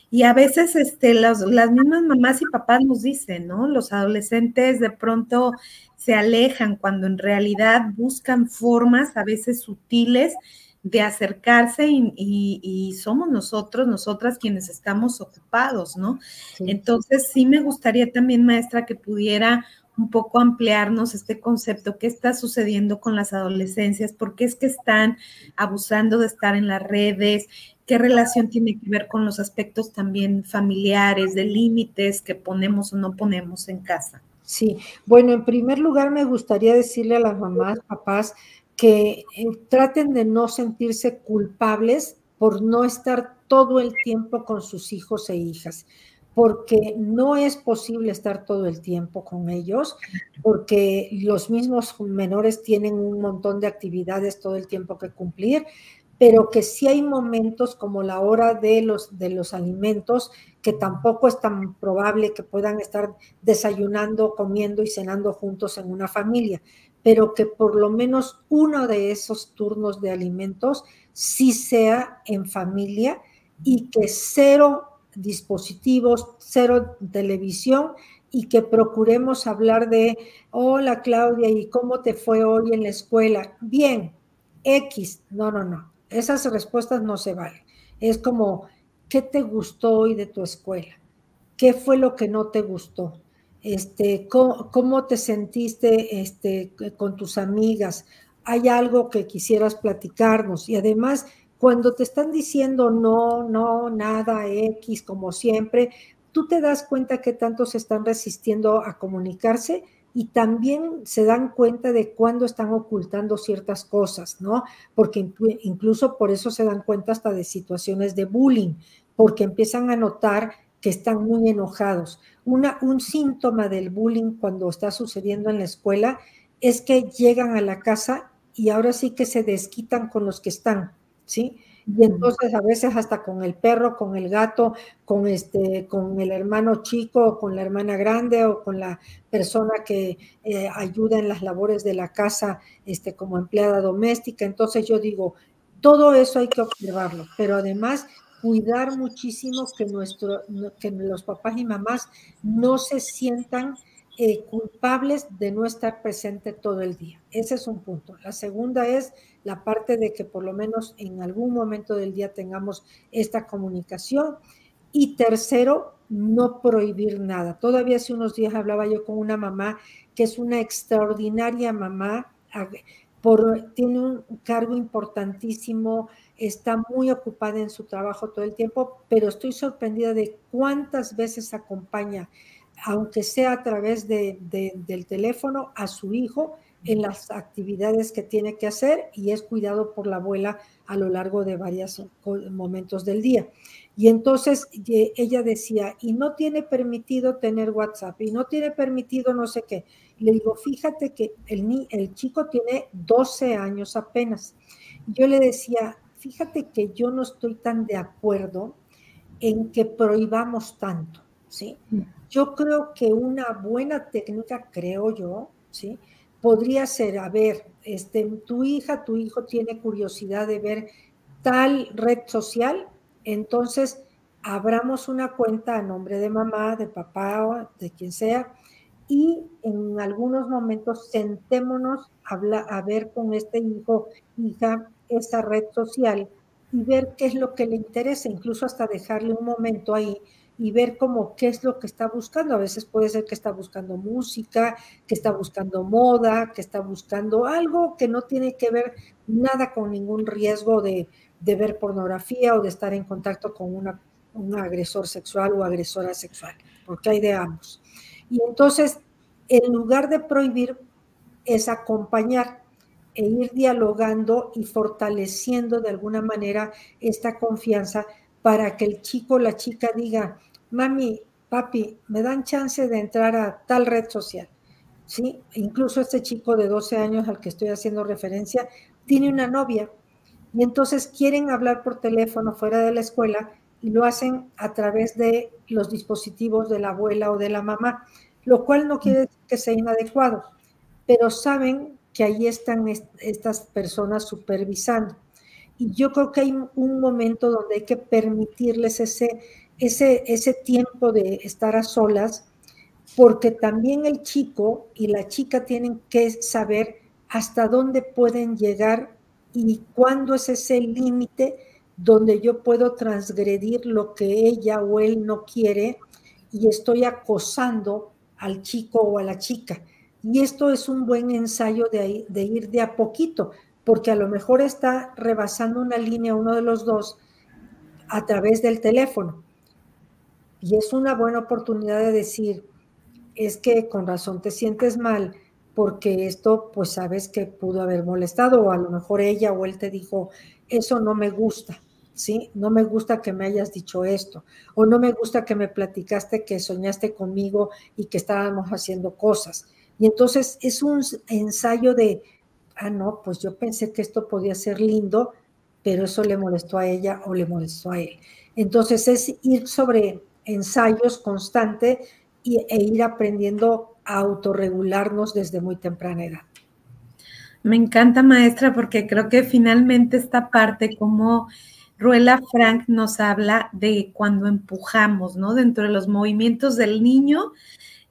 Y a veces este, las mismas mamás y papás nos dicen, ¿no? Los adolescentes de pronto se alejan cuando en realidad buscan formas a veces sutiles de acercarse y, somos nosotros, nosotras quienes estamos ocupados, ¿no? Entonces sí me gustaría también, maestra, que pudiera un poco ampliarnos este concepto, qué está sucediendo con las adolescencias, por qué es que están abusando de estar en las redes, qué relación tiene que ver con los aspectos también familiares, de límites que ponemos o no ponemos en casa. Sí, bueno, en primer lugar me gustaría decirle a las mamás, papás, que eh, traten de no sentirse culpables por no estar todo el tiempo con sus hijos e hijas, porque no es posible estar todo el tiempo con ellos, porque los mismos menores tienen un montón de actividades todo el tiempo que cumplir, pero que sí hay momentos como la hora de los, de los alimentos, que tampoco es tan probable que puedan estar desayunando, comiendo y cenando juntos en una familia pero que por lo menos uno de esos turnos de alimentos sí sea en familia y que cero dispositivos, cero televisión y que procuremos hablar de, hola Claudia, ¿y cómo te fue hoy en la escuela? Bien, X, no, no, no, esas respuestas no se valen. Es como, ¿qué te gustó hoy de tu escuela? ¿Qué fue lo que no te gustó? Este, ¿cómo, te sentiste este, con tus amigas? ¿Hay algo que quisieras platicarnos? Y además, cuando te están diciendo no, no, nada, X, como siempre, tú te das cuenta que tanto se están resistiendo a comunicarse y también se dan cuenta de cuándo están ocultando ciertas cosas, ¿no? Porque incluso por eso se dan cuenta hasta de situaciones de bullying, porque empiezan a notar que están muy enojados. Una, un síntoma del bullying cuando está sucediendo en la escuela es que llegan a la casa y ahora sí que se desquitan con los que están, ¿sí? Y entonces a veces hasta con el perro, con el gato, con este, con el hermano chico, con la hermana grande o con la persona que eh, ayuda en las labores de la casa, este, como empleada doméstica. Entonces yo digo, todo eso hay que observarlo, pero además cuidar muchísimo que, nuestro, que los papás y mamás no se sientan eh, culpables de no estar presente todo el día. Ese es un punto. La segunda es la parte de que por lo menos en algún momento del día tengamos esta comunicación. Y tercero, no prohibir nada. Todavía hace unos días hablaba yo con una mamá que es una extraordinaria mamá, por, tiene un cargo importantísimo, está muy ocupada en su trabajo todo el tiempo, pero estoy sorprendida de cuántas veces acompaña, aunque sea a través de, del teléfono, a su hijo en las actividades que tiene que hacer y es cuidado por la abuela a lo largo de varios momentos del día. Y entonces ella decía, y no tiene permitido tener WhatsApp, y no tiene permitido no sé qué. le digo, fíjate que el, el chico tiene 12 años apenas. Yo le decía, fíjate que yo no estoy tan de acuerdo en que prohibamos tanto, ¿sí? Mm. Yo creo que una buena técnica, creo yo, ¿sí? Podría ser, a ver, este, tu hija, tu hijo tiene curiosidad de ver tal red social, entonces abramos una cuenta a nombre de mamá, de papá o de quien sea, y en algunos momentos sentémonos a, a ver con este hijo, hija, esa red social y ver qué es lo que le interesa, incluso hasta dejarle un momento ahí y ver cómo qué es lo que está buscando. A veces puede ser que está buscando música, que está buscando moda, que está buscando algo que no tiene que ver nada con ningún riesgo de, de ver pornografía o de estar en contacto con una, un agresor sexual o agresora sexual, porque hay de ambos. Y entonces, en lugar de prohibir, es acompañar e ir dialogando y fortaleciendo de alguna manera esta confianza para que el chico o la chica diga, mami, papi, me dan chance de entrar a tal red social. ¿Sí? Incluso este chico de 12 años al que estoy haciendo referencia tiene una novia y entonces quieren hablar por teléfono fuera de la escuela y lo hacen a través de los dispositivos de la abuela o de la mamá, lo cual no quiere decir que sea inadecuado, pero saben que ahí están estas personas supervisando. Y yo creo que hay un momento donde hay que permitirles ese, ese, ese tiempo de estar a solas, porque también el chico y la chica tienen que saber hasta dónde pueden llegar y cuándo es ese límite donde yo puedo transgredir lo que ella o él no quiere y estoy acosando al chico o a la chica. Y esto es un buen ensayo de, ir de a poquito, porque a lo mejor está rebasando una línea uno de los dos a través del teléfono. Y es una buena oportunidad de decir, es que con razón te sientes mal porque esto pues sabes que pudo haber molestado o a lo mejor ella o él te dijo, eso no me gusta, ¿sí? No me gusta que me hayas dicho esto o no me gusta que me platicaste que soñaste conmigo y que estábamos haciendo cosas. Y entonces es un ensayo de, ah, no, pues yo pensé que esto podía ser lindo, pero eso le molestó a ella o le molestó a él. Entonces es ir sobre ensayos constante y, e ir aprendiendo a autorregularnos desde muy temprana edad. Me encanta, maestra, porque creo que finalmente esta parte, como Ruela Frank nos habla de cuando empujamos, ¿no? Dentro de los movimientos del niño,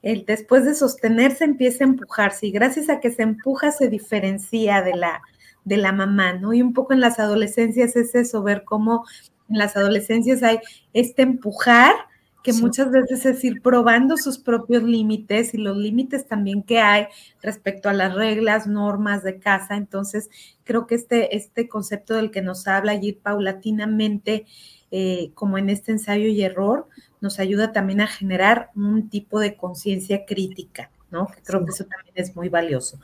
el, después de sostenerse empieza a empujarse y gracias a que se empuja se diferencia de la, de la mamá, ¿no? Y un poco en las adolescencias es eso, ver cómo en las adolescencias hay este empujar, que muchas veces es ir probando sus propios límites y los límites también que hay respecto a las reglas, normas de casa. Entonces, creo que este, este concepto del que nos habla ir paulatinamente, eh, como en este ensayo y error, nos ayuda también a generar un tipo de conciencia crítica. ¿no? creo que eso también es muy valioso.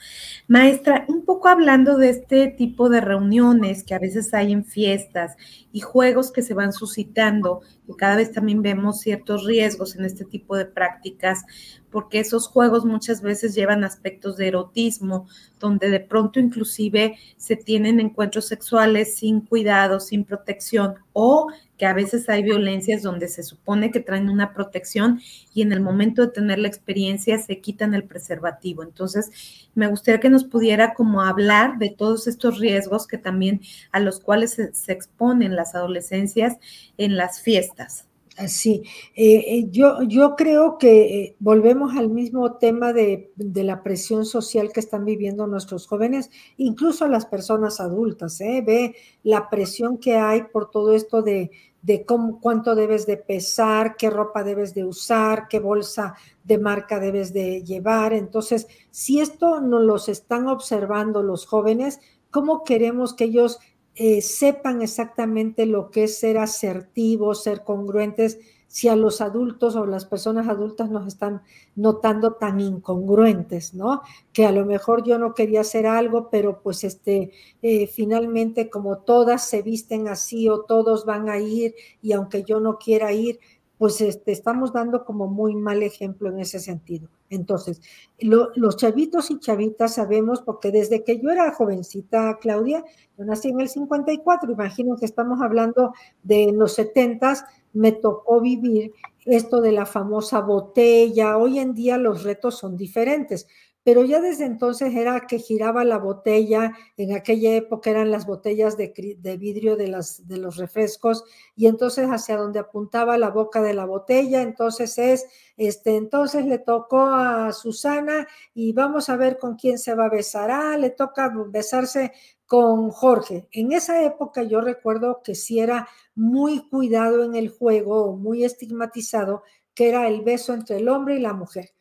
Maestra, un poco hablando de este tipo de reuniones que a veces hay en fiestas y juegos que se van suscitando, y cada vez también vemos ciertos riesgos en este tipo de prácticas, porque esos juegos muchas veces llevan aspectos de erotismo, donde de pronto inclusive se tienen encuentros sexuales sin cuidado, sin protección, o que a veces hay violencias donde se supone que traen una protección y en el momento de tener la experiencia se quitan el preservativo. Entonces, me gustaría que nos pudiera como hablar de todos estos riesgos que también a los cuales se, se exponen las adolescencias en las fiestas. Sí, eh, eh, yo, yo creo que eh, volvemos al mismo tema de, la presión social que están viviendo nuestros jóvenes, incluso las personas adultas, ve la presión que hay por todo esto de, de cómo, cuánto debes de pesar, qué ropa debes de usar, qué bolsa de marca debes de llevar. Entonces, si esto nos los están observando los jóvenes, ¿cómo queremos que ellos eh, sepan exactamente lo que es ser asertivos, ser congruentes, si a los adultos o las personas adultas nos están notando tan incongruentes, ¿no? Que a lo mejor yo no quería hacer algo, pero pues este, eh, finalmente como todas se visten así o todos van a ir y aunque yo no quiera ir, pues este, estamos dando como muy mal ejemplo en ese sentido. Entonces, los chavitos y chavitas sabemos, porque desde que yo era jovencita, Claudia, yo nací en el 54, imagino que estamos hablando de los 70, me tocó vivir esto de la famosa botella. Hoy en día los retos son diferentes, pero ya desde entonces era que giraba la botella, en aquella época eran las botellas de, vidrio de, las, de los refrescos, y entonces hacia donde apuntaba la boca de la botella, entonces es, este, entonces le tocó a Susana y vamos a ver con quién se va a besar, ah, le toca besarse con Jorge. En esa época yo recuerdo que sí era muy cuidado en el juego, muy estigmatizado, que era el beso entre el hombre y la mujer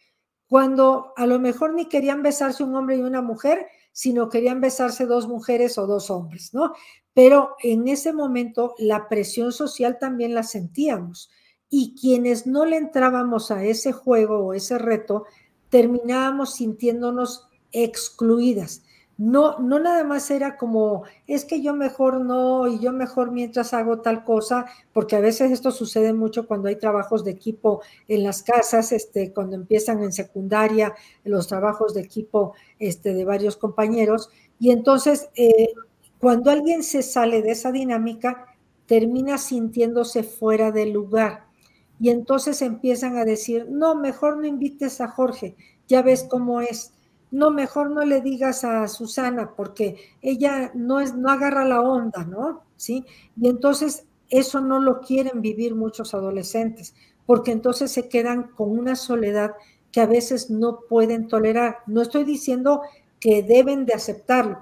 cuando a lo mejor ni querían besarse un hombre y una mujer, sino querían besarse dos mujeres o dos hombres, ¿no? Pero en ese momento la presión social también la sentíamos y quienes no le entrábamos a ese juego o ese reto, terminábamos sintiéndonos excluidas no, no nada más era como, es que yo mejor no, y yo mejor mientras hago tal cosa, porque a veces esto sucede mucho cuando hay trabajos de equipo en las casas, este, cuando empiezan en secundaria, los trabajos de equipo este, de varios compañeros, y entonces eh, cuando alguien se sale de esa dinámica, termina sintiéndose fuera del lugar. Y entonces empiezan a decir, no, mejor no invites a Jorge, ya ves cómo es no, mejor no le digas a Susana porque ella no, es, no agarra la onda, ¿no? ¿Sí? Y entonces eso no lo quieren vivir muchos adolescentes, porque entonces se quedan con una soledad que a veces no pueden tolerar. No estoy diciendo que deben de aceptarlo,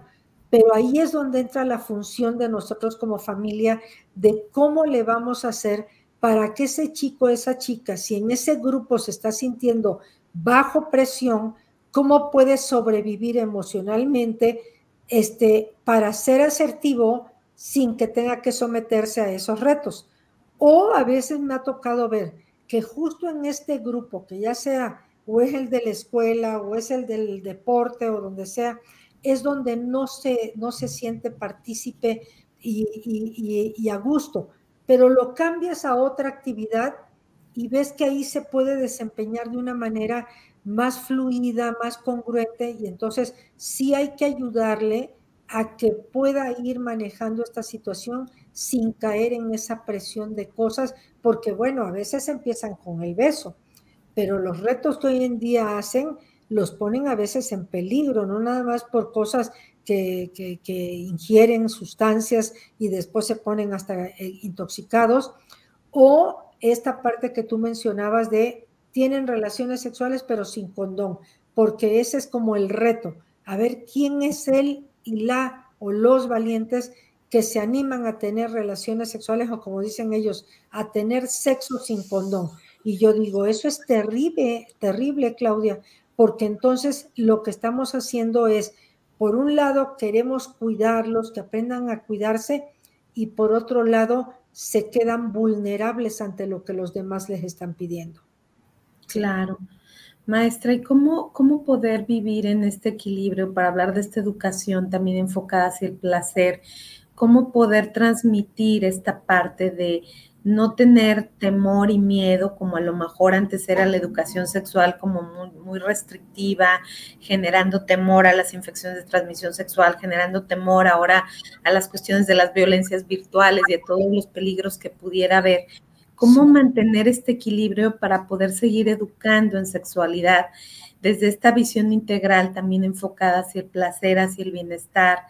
pero ahí es donde entra la función de nosotros como familia de cómo le vamos a hacer para que ese chico, esa chica, si en ese grupo se está sintiendo bajo presión, cómo puede sobrevivir emocionalmente este, para ser asertivo sin que tenga que someterse a esos retos. O a veces me ha tocado ver que justo en este grupo, que ya sea o es el de la escuela o es el del deporte o donde sea, es donde no se, no se siente partícipe y, y a gusto, pero lo cambias a otra actividad y ves que ahí se puede desempeñar de una manera más fluida, más congruente y entonces sí hay que ayudarle a que pueda ir manejando esta situación sin caer en esa presión de cosas, porque bueno, a veces empiezan con el beso, pero los retos que hoy en día hacen los ponen a veces en peligro, no nada más por cosas que, que ingieren sustancias y después se ponen hasta eh, intoxicados, o esta parte que tú mencionabas de tienen relaciones sexuales pero sin condón, porque ese es como el reto, a ver quién es él y la o los valientes que se animan a tener relaciones sexuales o como dicen ellos, a tener sexo sin condón. Y yo digo, eso es terrible, terrible, Claudia, porque entonces lo que estamos haciendo es, por un lado, queremos cuidarlos, que aprendan a cuidarse, y por otro lado, se quedan vulnerables ante lo que los demás les están pidiendo. Claro. Maestra, ¿y cómo, cómo poder vivir en este equilibrio para hablar de esta educación también enfocada hacia el placer? ¿Cómo poder transmitir esta parte de no tener temor y miedo, como a lo mejor antes era la educación sexual como muy, muy, restrictiva, generando temor a las infecciones de transmisión sexual, generando temor ahora a las cuestiones de las violencias virtuales y a todos los peligros que pudiera haber cómo mantener este equilibrio para poder seguir educando en sexualidad desde esta visión integral también enfocada hacia el placer, hacia el bienestar,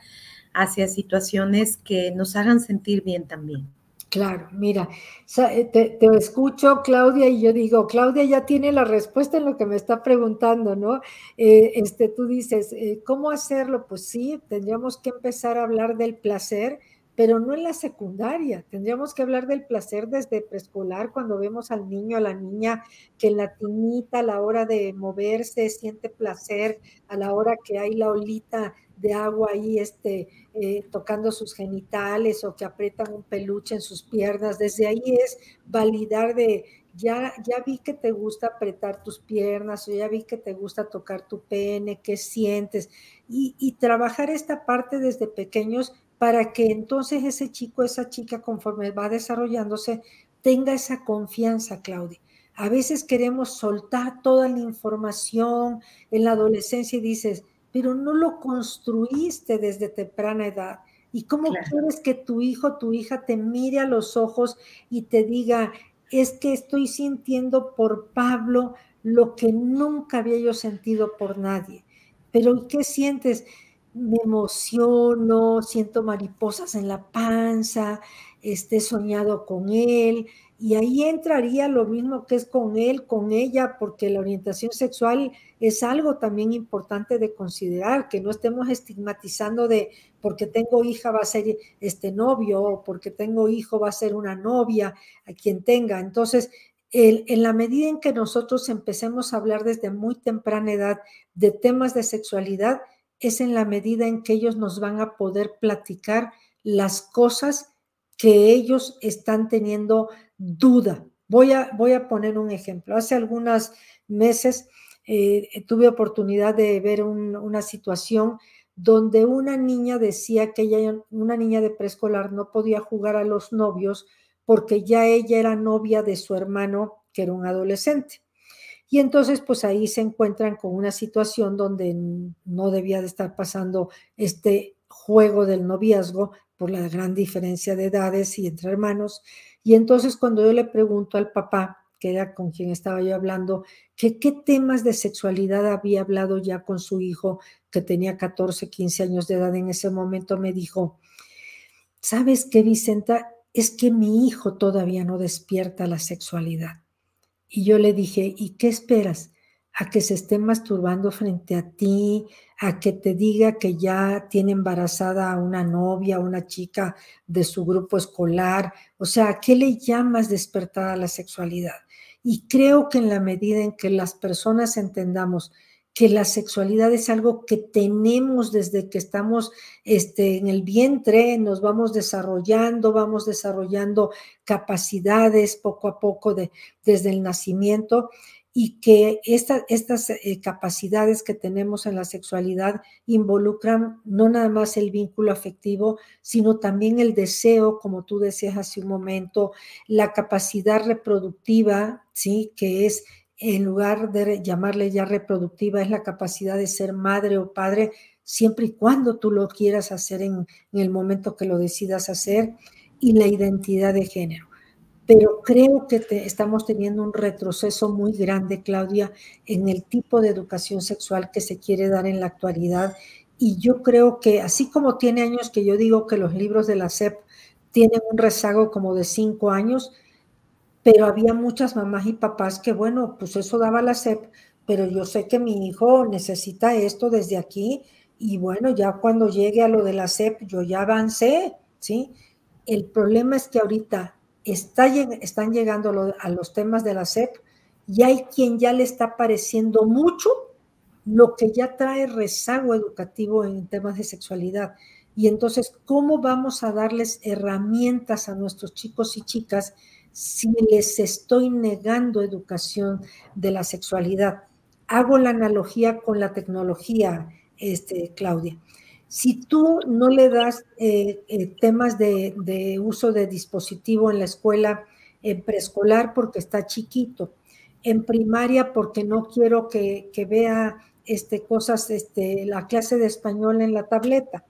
hacia situaciones que nos hagan sentir bien también. Claro, mira, eh, te, escucho, Claudia, y yo digo, Claudia ya tiene la respuesta en lo que me está preguntando, ¿no? Eh, este, tú dices, eh, ¿cómo hacerlo? Pues sí, tendríamos que empezar a hablar del placer, pero no en la secundaria. Tendríamos que hablar del placer desde preescolar, cuando vemos al niño, a la niña, que en la tinita a la hora de moverse siente placer, a la hora que hay la olita de agua ahí este, eh, tocando sus genitales o que aprietan un peluche en sus piernas. Desde ahí es validar de, ya, ya vi que te gusta apretar tus piernas o ya vi que te gusta tocar tu pene, qué sientes. Y, y trabajar esta parte desde pequeños para que entonces ese chico, esa chica, conforme va desarrollándose, tenga esa confianza, Claudia. A veces queremos soltar toda la información en la adolescencia y dices, pero no lo construiste desde temprana edad. ¿Y cómo quieres que tu hijo, tu hija te mire a los ojos y te diga, es que estoy sintiendo por Pablo lo que nunca había yo sentido por nadie. Pero ¿qué sientes? Me emociono, siento mariposas en la panza, esté soñado con él, y ahí entraría lo mismo que es con él, con ella, porque la orientación sexual es algo también importante de considerar, que no estemos estigmatizando de porque tengo hija va a ser este novio o porque tengo hijo va a ser una novia, a quien tenga. Entonces, en la medida en que nosotros empecemos a hablar desde muy temprana edad de temas de sexualidad, es en la medida en que ellos nos van a poder platicar las cosas que ellos están teniendo duda. Voy a, voy a poner un ejemplo. Hace algunos meses eh, tuve oportunidad de ver una situación donde una niña decía que ella, una niña de preescolar no podía jugar a los novios porque ya ella era novia de su hermano, que era un adolescente. Y entonces, pues ahí se encuentran con una situación donde no debía de estar pasando este juego del noviazgo por la gran diferencia de edades y entre hermanos. Y entonces cuando yo le pregunto al papá, que era con quien estaba yo hablando, que qué temas de sexualidad había hablado ya con su hijo, que tenía 14, 15 años de edad en ese momento, me dijo, ¿sabes qué, Vicenta? es que mi hijo todavía no despierta la sexualidad. Y yo le dije, ¿y qué esperas? ¿A que se esté masturbando frente a ti? ¿A que te diga que ya tiene embarazada a una novia, una chica de su grupo escolar? O sea, ¿a qué le llamas despertar a la sexualidad? Y creo que en la medida en que las personas entendamos que la sexualidad es algo que tenemos desde que estamos este, en el vientre, nos vamos desarrollando, vamos desarrollando capacidades poco a poco de, desde el nacimiento y que estas eh, capacidades que tenemos en la sexualidad involucran no nada más el vínculo afectivo, sino también el deseo, como tú decías hace un momento, la capacidad reproductiva, ¿sí? que es en lugar de llamarle ya reproductiva, es la capacidad de ser madre o padre, siempre y cuando tú lo quieras hacer en, el momento que lo decidas hacer, y la identidad de género. Pero creo que estamos teniendo un retroceso muy grande, Claudia, en el tipo de educación sexual que se quiere dar en la actualidad. Y yo creo que, así como tiene años que yo digo que los libros de la SEP tienen un rezago como de cinco años, pero había muchas mamás y papás que, bueno, pues eso daba la SEP, pero yo sé que mi hijo necesita esto desde aquí y bueno, ya cuando llegue a lo de la SEP, yo ya avancé, ¿sí? El problema es que ahorita está, están llegando a los temas de la SEP y hay quien ya le está pareciendo mucho lo que ya trae rezago educativo en temas de sexualidad. Y entonces, ¿cómo vamos a darles herramientas a nuestros chicos y chicas si les estoy negando educación de la sexualidad. Hago la analogía con la tecnología, este, Claudia. Si tú no le das eh, eh, temas de, uso de dispositivo en la escuela preescolar porque está chiquito, en primaria porque no quiero que, vea este, cosas, este, la clase de español en la tableta,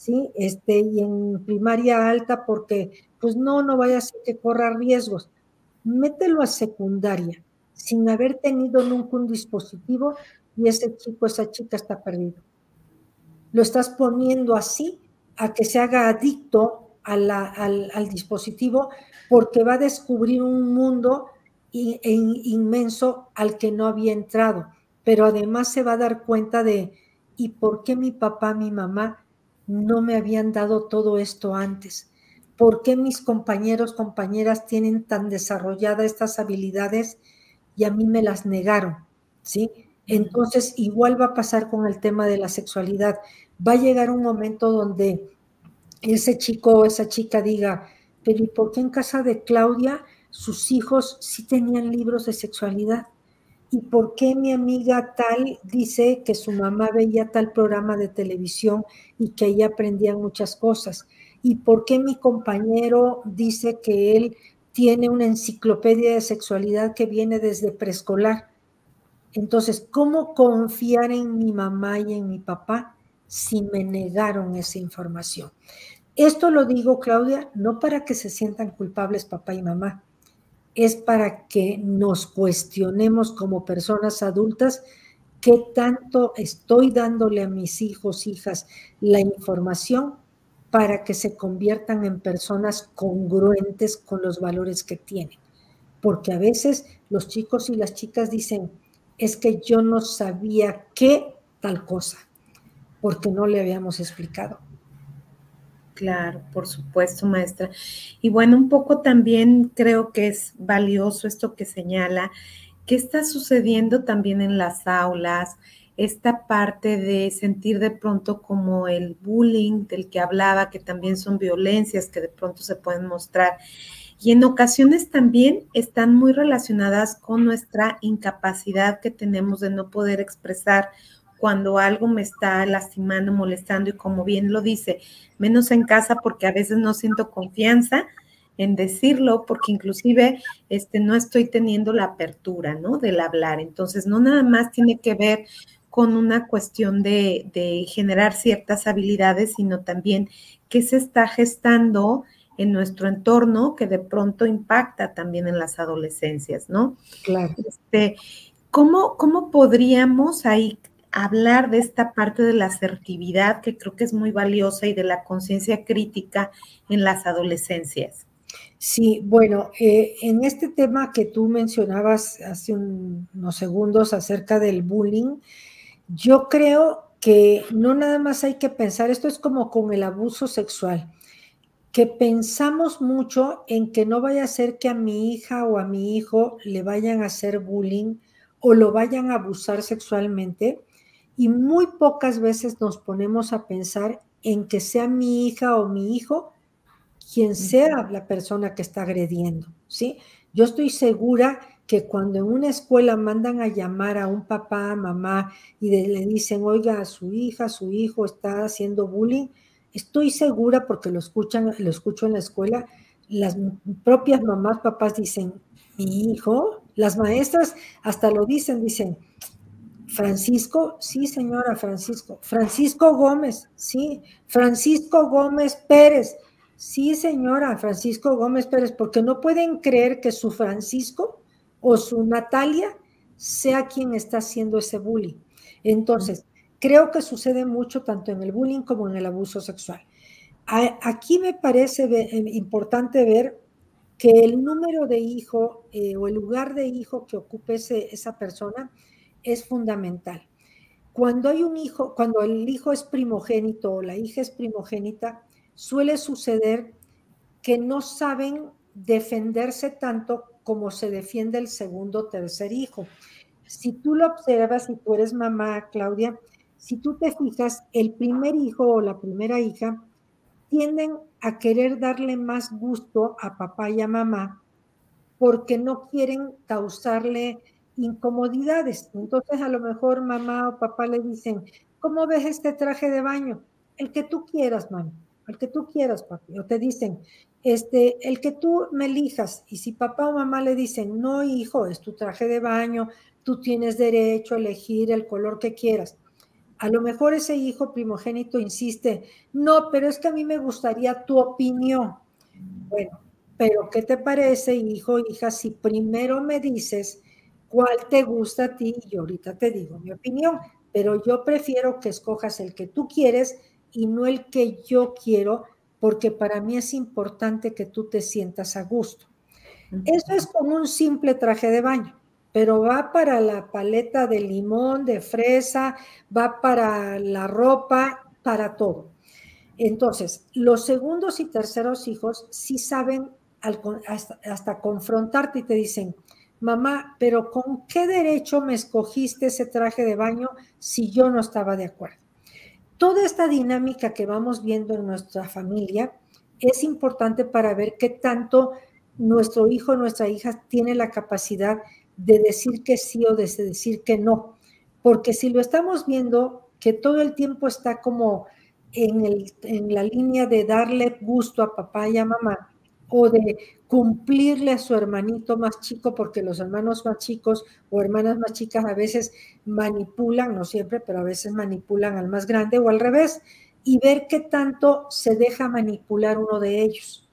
¿sí? Este, y en primaria alta porque pues no, no vaya a ser que corra riesgos. Mételo a secundaria sin haber tenido nunca un dispositivo y ese chico, esa chica está perdido. Lo estás poniendo así a que se haga adicto al, al, dispositivo porque va a descubrir un mundo inmenso al que no había entrado, pero además se va a dar cuenta de, ¿y por qué mi papá, mi mamá no me habían dado todo esto antes? ¿Por qué mis compañeros, compañeras tienen tan desarrolladas estas habilidades y a mí me las negaron? ¿Sí? Entonces, igual va a pasar con el tema de la sexualidad. Va a llegar un momento donde ese chico o esa chica diga, pero ¿y por qué en casa de Claudia sus hijos sí tenían libros de sexualidad? ¿Y por qué mi amiga tal dice que su mamá veía tal programa de televisión y que ella aprendía muchas cosas? y por qué mi compañero dice que él tiene una enciclopedia de sexualidad que viene desde preescolar. Entonces, ¿cómo confiar en mi mamá y en mi papá si me negaron esa información? Esto lo digo, Claudia, no para que se sientan culpables papá y mamá, es para que nos cuestionemos como personas adultas qué tanto estoy dándole a mis hijos, hijas, la información para que se conviertan en personas congruentes con los valores que tienen. Porque a veces los chicos y las chicas dicen, es que yo no sabía qué tal cosa, porque no le habíamos explicado. Claro, por supuesto, maestra. Y bueno, un poco también creo que es valioso esto que señala, qué está sucediendo también en las aulas, esta parte de sentir de pronto como el bullying del que hablaba, que también son violencias que de pronto se pueden mostrar. Y en ocasiones también están muy relacionadas con nuestra incapacidad que tenemos de no poder expresar cuando algo me está lastimando, molestando y como bien lo dice, menos en casa porque a veces no siento confianza en decirlo porque inclusive este no estoy teniendo la apertura, ¿no? del hablar. Entonces, no nada más tiene que ver con una cuestión de, de generar ciertas habilidades, sino también qué se está gestando en nuestro entorno que de pronto impacta también en las adolescencias, ¿no? Claro. Este, ¿cómo, ¿Cómo podríamos ahí hablar de esta parte de la asertividad que creo que es muy valiosa y de la conciencia crítica en las adolescencias. Sí, bueno, eh, en este tema que tú mencionabas hace unos segundos acerca del bullying, yo creo que no nada más hay que pensar, esto es como con el abuso sexual, que pensamos mucho en que no vaya a ser que a mi hija o a mi hijo le vayan a hacer bullying o lo vayan a abusar sexualmente y muy pocas veces nos ponemos a pensar en que sea mi hija o mi hijo quien sea la persona que está agrediendo, ¿sí? Yo estoy segura que cuando en una escuela mandan a llamar a un papá, mamá y le dicen, oiga, su hija, su hijo está haciendo bullying, estoy segura porque lo escuchan, lo escucho en la escuela, las propias mamás, papás dicen, mi hijo, las maestras hasta lo dicen, dicen, Francisco, sí, señora, Francisco. Francisco Gómez, sí. Francisco Gómez Pérez, sí, señora, Francisco Gómez Pérez, porque no pueden creer que su Francisco o su Natalia sea quien está haciendo ese bullying. Entonces, creo que sucede mucho tanto en el bullying como en el abuso sexual. Aquí me parece eh, importante ver que el número de hijo eh, o el lugar de hijo que ocupe esa persona es fundamental. Cuando hay un hijo, cuando el hijo es primogénito o la hija es primogénita, suele suceder que no saben defenderse tanto como se defiende el segundo o tercer hijo. Si tú lo observas y tú eres mamá, Claudia, si tú te fijas, el primer hijo o la primera hija tienden a querer darle más gusto a papá y a mamá porque no quieren causarle incomodidades. Entonces a lo mejor mamá o papá le dicen, ¿cómo ves este traje de baño? El que tú quieras, mami, el que tú quieras, papi. O te dicen, este, el que tú me elijas. Y si papá o mamá le dicen, no, hijo, es tu traje de baño, tú tienes derecho a elegir el color que quieras. A lo mejor ese hijo primogénito insiste, no, pero es que a mí me gustaría tu opinión. Bueno, pero ¿qué te parece, hijo, hija, si primero me dices cuál te gusta a ti y ahorita te digo mi opinión, pero yo prefiero que escojas el que tú quieres y no el que yo quiero, porque para mí es importante que tú te sientas a gusto. Eso es como un simple traje de baño, pero va para la paleta de limón, de fresa, va para la ropa, para todo. Entonces, los segundos y terceros hijos sí saben hasta, hasta confrontarte y te dicen, mamá, pero ¿con qué derecho me escogiste ese traje de baño si yo no estaba de acuerdo? Toda esta dinámica que vamos viendo en nuestra familia es importante para ver qué tanto nuestro hijo, nuestra hija tiene la capacidad de decir que sí o de decir que no. Porque si lo estamos viendo, que todo el tiempo está como en, en la línea de darle gusto a papá y a mamá, o de cumplirle a su hermanito más chico, porque los hermanos más chicos o hermanas más chicas a veces manipulan, no siempre, pero a veces manipulan al más grande o al revés, y ver qué tanto se deja manipular uno de ellos.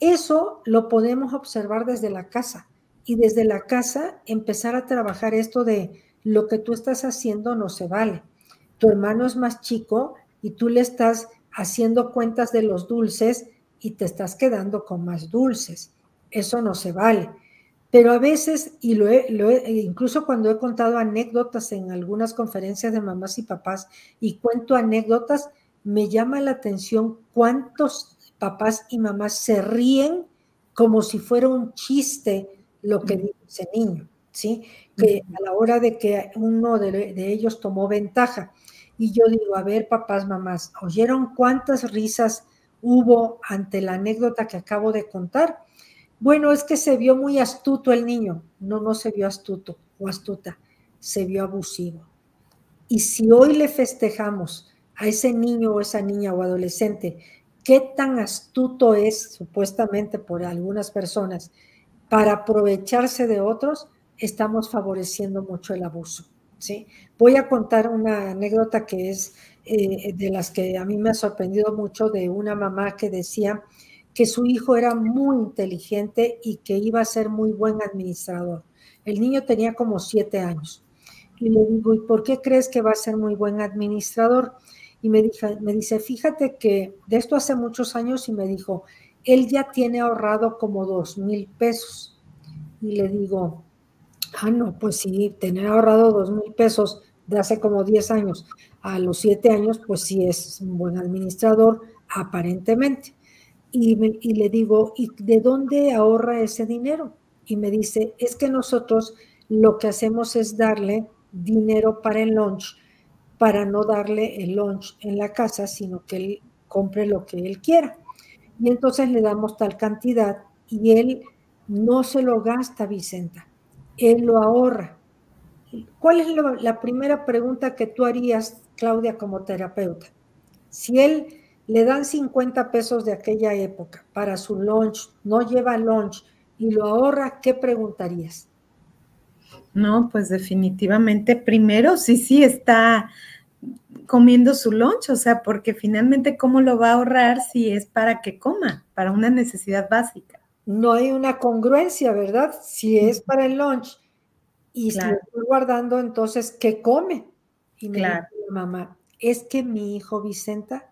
Eso lo podemos observar desde la casa y desde la casa empezar a trabajar esto de lo que tú estás haciendo no se vale. Tu hermano es más chico y tú le estás haciendo cuentas de los dulces y te estás quedando con más dulces. Eso no se vale. Pero a veces, y lo incluso cuando he contado anécdotas en algunas conferencias de mamás y papás y cuento anécdotas, me llama la atención cuántos papás y mamás se ríen como si fuera un chiste lo que dice ese niño, ¿sí? Que a la hora de que uno de, de ellos tomó ventaja. Y yo digo, a ver, papás, mamás, ¿oyeron cuántas risas hubo ante la anécdota que acabo de contar? Bueno, es que se vio muy astuto el niño. No, no se vio astuto o astuta, se vio abusivo. Y si hoy le festejamos a ese niño o esa niña o adolescente, qué tan astuto es supuestamente por algunas personas para aprovecharse de otros, estamos favoreciendo mucho el abuso. ¿sí? Voy a contar una anécdota que es eh, de las que a mí me ha sorprendido mucho de una mamá que decía que su hijo era muy inteligente y que iba a ser muy buen administrador. El niño tenía como siete años. Y le digo, ¿y por qué crees que va a ser muy buen administrador? Y me, me dice, fíjate que de esto hace muchos años y me dijo, él ya tiene ahorrado como dos mil pesos. Y le digo, ah, no, pues sí, tener ahorrado dos mil pesos de hace como diez años a los siete años, pues sí es un buen administrador, aparentemente. Y, y le digo, ¿y de dónde ahorra ese dinero? Y me dice, es que nosotros lo que hacemos es darle dinero para el lunch, para no darle el lunch en la casa, sino que él compre lo que él quiera y entonces le damos tal cantidad y él no se lo gasta, Vicenta, él lo ahorra. ¿Cuál es la primera pregunta que tú harías, Claudia, como terapeuta? Si él le dan 50 pesos de aquella época para su lunch, no lleva lunch y lo ahorra, ¿qué preguntarías? No, pues definitivamente, primero, sí, sí, está comiendo su lunch, o sea, porque finalmente, ¿cómo lo va a ahorrar si es para que coma, para una necesidad básica? No hay una congruencia, ¿verdad? Si es para el lunch y si lo estoy guardando, entonces, ¿qué come? Y me claro. mamá, es que mi hijo Vicenta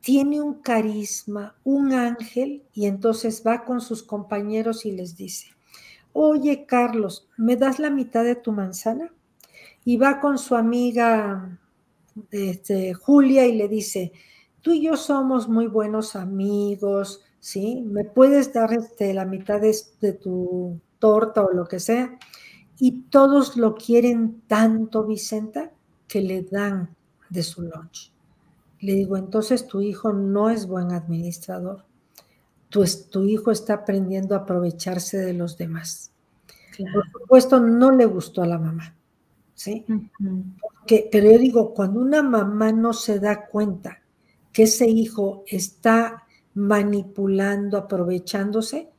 tiene un carisma, un ángel, y entonces va con sus compañeros y les dice, oye Carlos, ¿me das la mitad de tu manzana? Y va con su amiga este, Julia y le dice, tú y yo somos muy buenos amigos, ¿sí? ¿Me puedes dar este, la mitad de, de tu torta o lo que sea? Y todos lo quieren tanto, Vicenta, que le dan de su lunch. Le digo, entonces tu hijo no es buen administrador. Tu, tu hijo está aprendiendo a aprovecharse de los demás. Por supuesto, no le gustó a la mamá. ¿sí? pero yo digo, cuando una mamá no se da cuenta que ese hijo está manipulando, aprovechándose,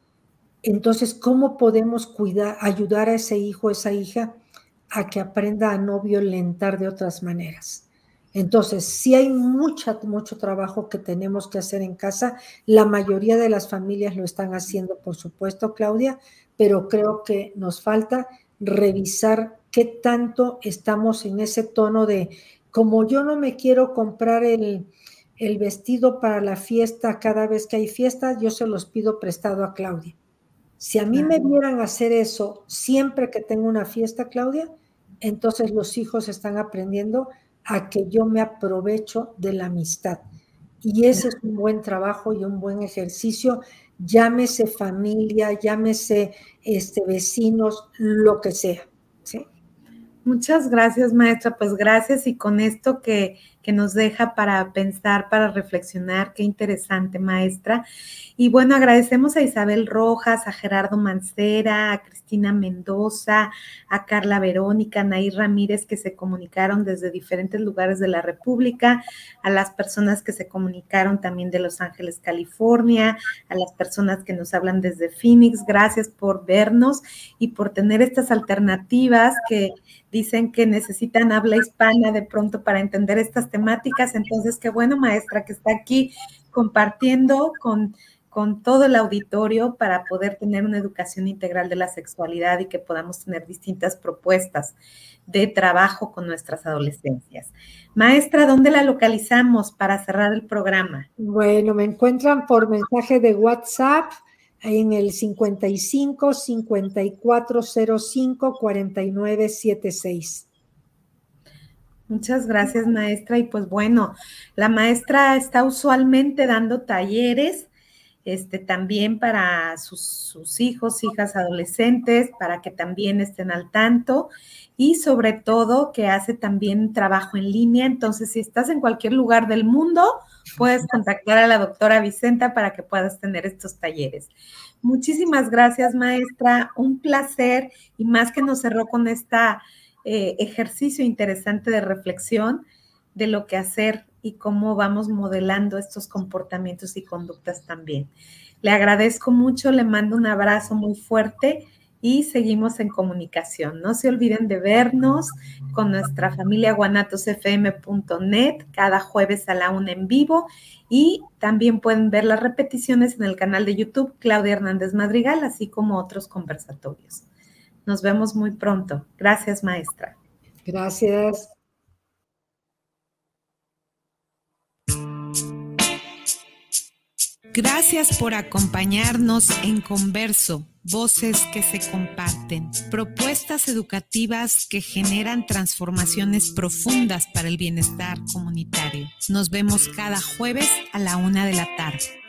entonces, ¿cómo podemos cuidar, ayudar a ese hijo, esa hija, a que aprenda a no violentar de otras maneras? Entonces, sí hay mucha, mucho trabajo que tenemos que hacer en casa. La mayoría de las familias lo están haciendo, por supuesto, Claudia, pero creo que nos falta revisar qué tanto estamos en ese tono de, como yo no me quiero comprar el, vestido para la fiesta cada vez que hay fiesta, yo se los pido prestado a Claudia. Si a mí me vieran hacer eso siempre que tengo una fiesta, Claudia, entonces los hijos están aprendiendo a que yo me aprovecho de la amistad. Y ese es un buen trabajo y un buen ejercicio, llámese familia, llámese este, vecinos, lo que sea. ¿sí? Muchas gracias, maestra. Pues gracias y con esto que, que, nos deja para pensar, para reflexionar. Qué interesante, maestra. Y bueno, agradecemos a Isabel Rojas, a Gerardo Mancera, a Cristina Mendoza, a Carla Verónica, a Nair Ramírez, que se comunicaron desde diferentes lugares de la República, a las personas que se comunicaron también de Los Ángeles, California, a las personas que nos hablan desde Phoenix. Gracias por vernos y por tener estas alternativas que dicen que necesitan habla hispana de pronto para entender estas Entonces, qué bueno, maestra, que está aquí compartiendo con con todo el auditorio para poder tener una educación integral de la sexualidad y que podamos tener distintas propuestas de trabajo con nuestras adolescencias. Maestra, ¿dónde la localizamos para cerrar el programa? Bueno, me encuentran por mensaje de WhatsApp en el 55 5405 4976. Muchas gracias, maestra. Y pues bueno, la maestra está usualmente dando talleres este, también para sus, hijos, hijas, adolescentes, para que también estén al tanto y sobre todo que hace también trabajo en línea. Entonces, si estás en cualquier lugar del mundo, puedes contactar a la doctora Vicenta para que puedas tener estos talleres. Muchísimas gracias, maestra. Un placer y más que nos cerró con este ejercicio interesante de reflexión de lo que hacer y cómo vamos modelando estos comportamientos y conductas también. Le agradezco mucho, le mando un abrazo muy fuerte y seguimos en comunicación. No se olviden de vernos con nuestra familia guanatosfm.net cada jueves a la una en vivo y también pueden ver las repeticiones en el canal de YouTube Claudia Hernández Madrigal, así como otros conversatorios. Nos vemos muy pronto. Gracias, maestra. Gracias. Gracias por acompañarnos en Converso, voces que se comparten, propuestas educativas que generan transformaciones profundas para el bienestar comunitario. Nos vemos cada jueves a la una de la tarde.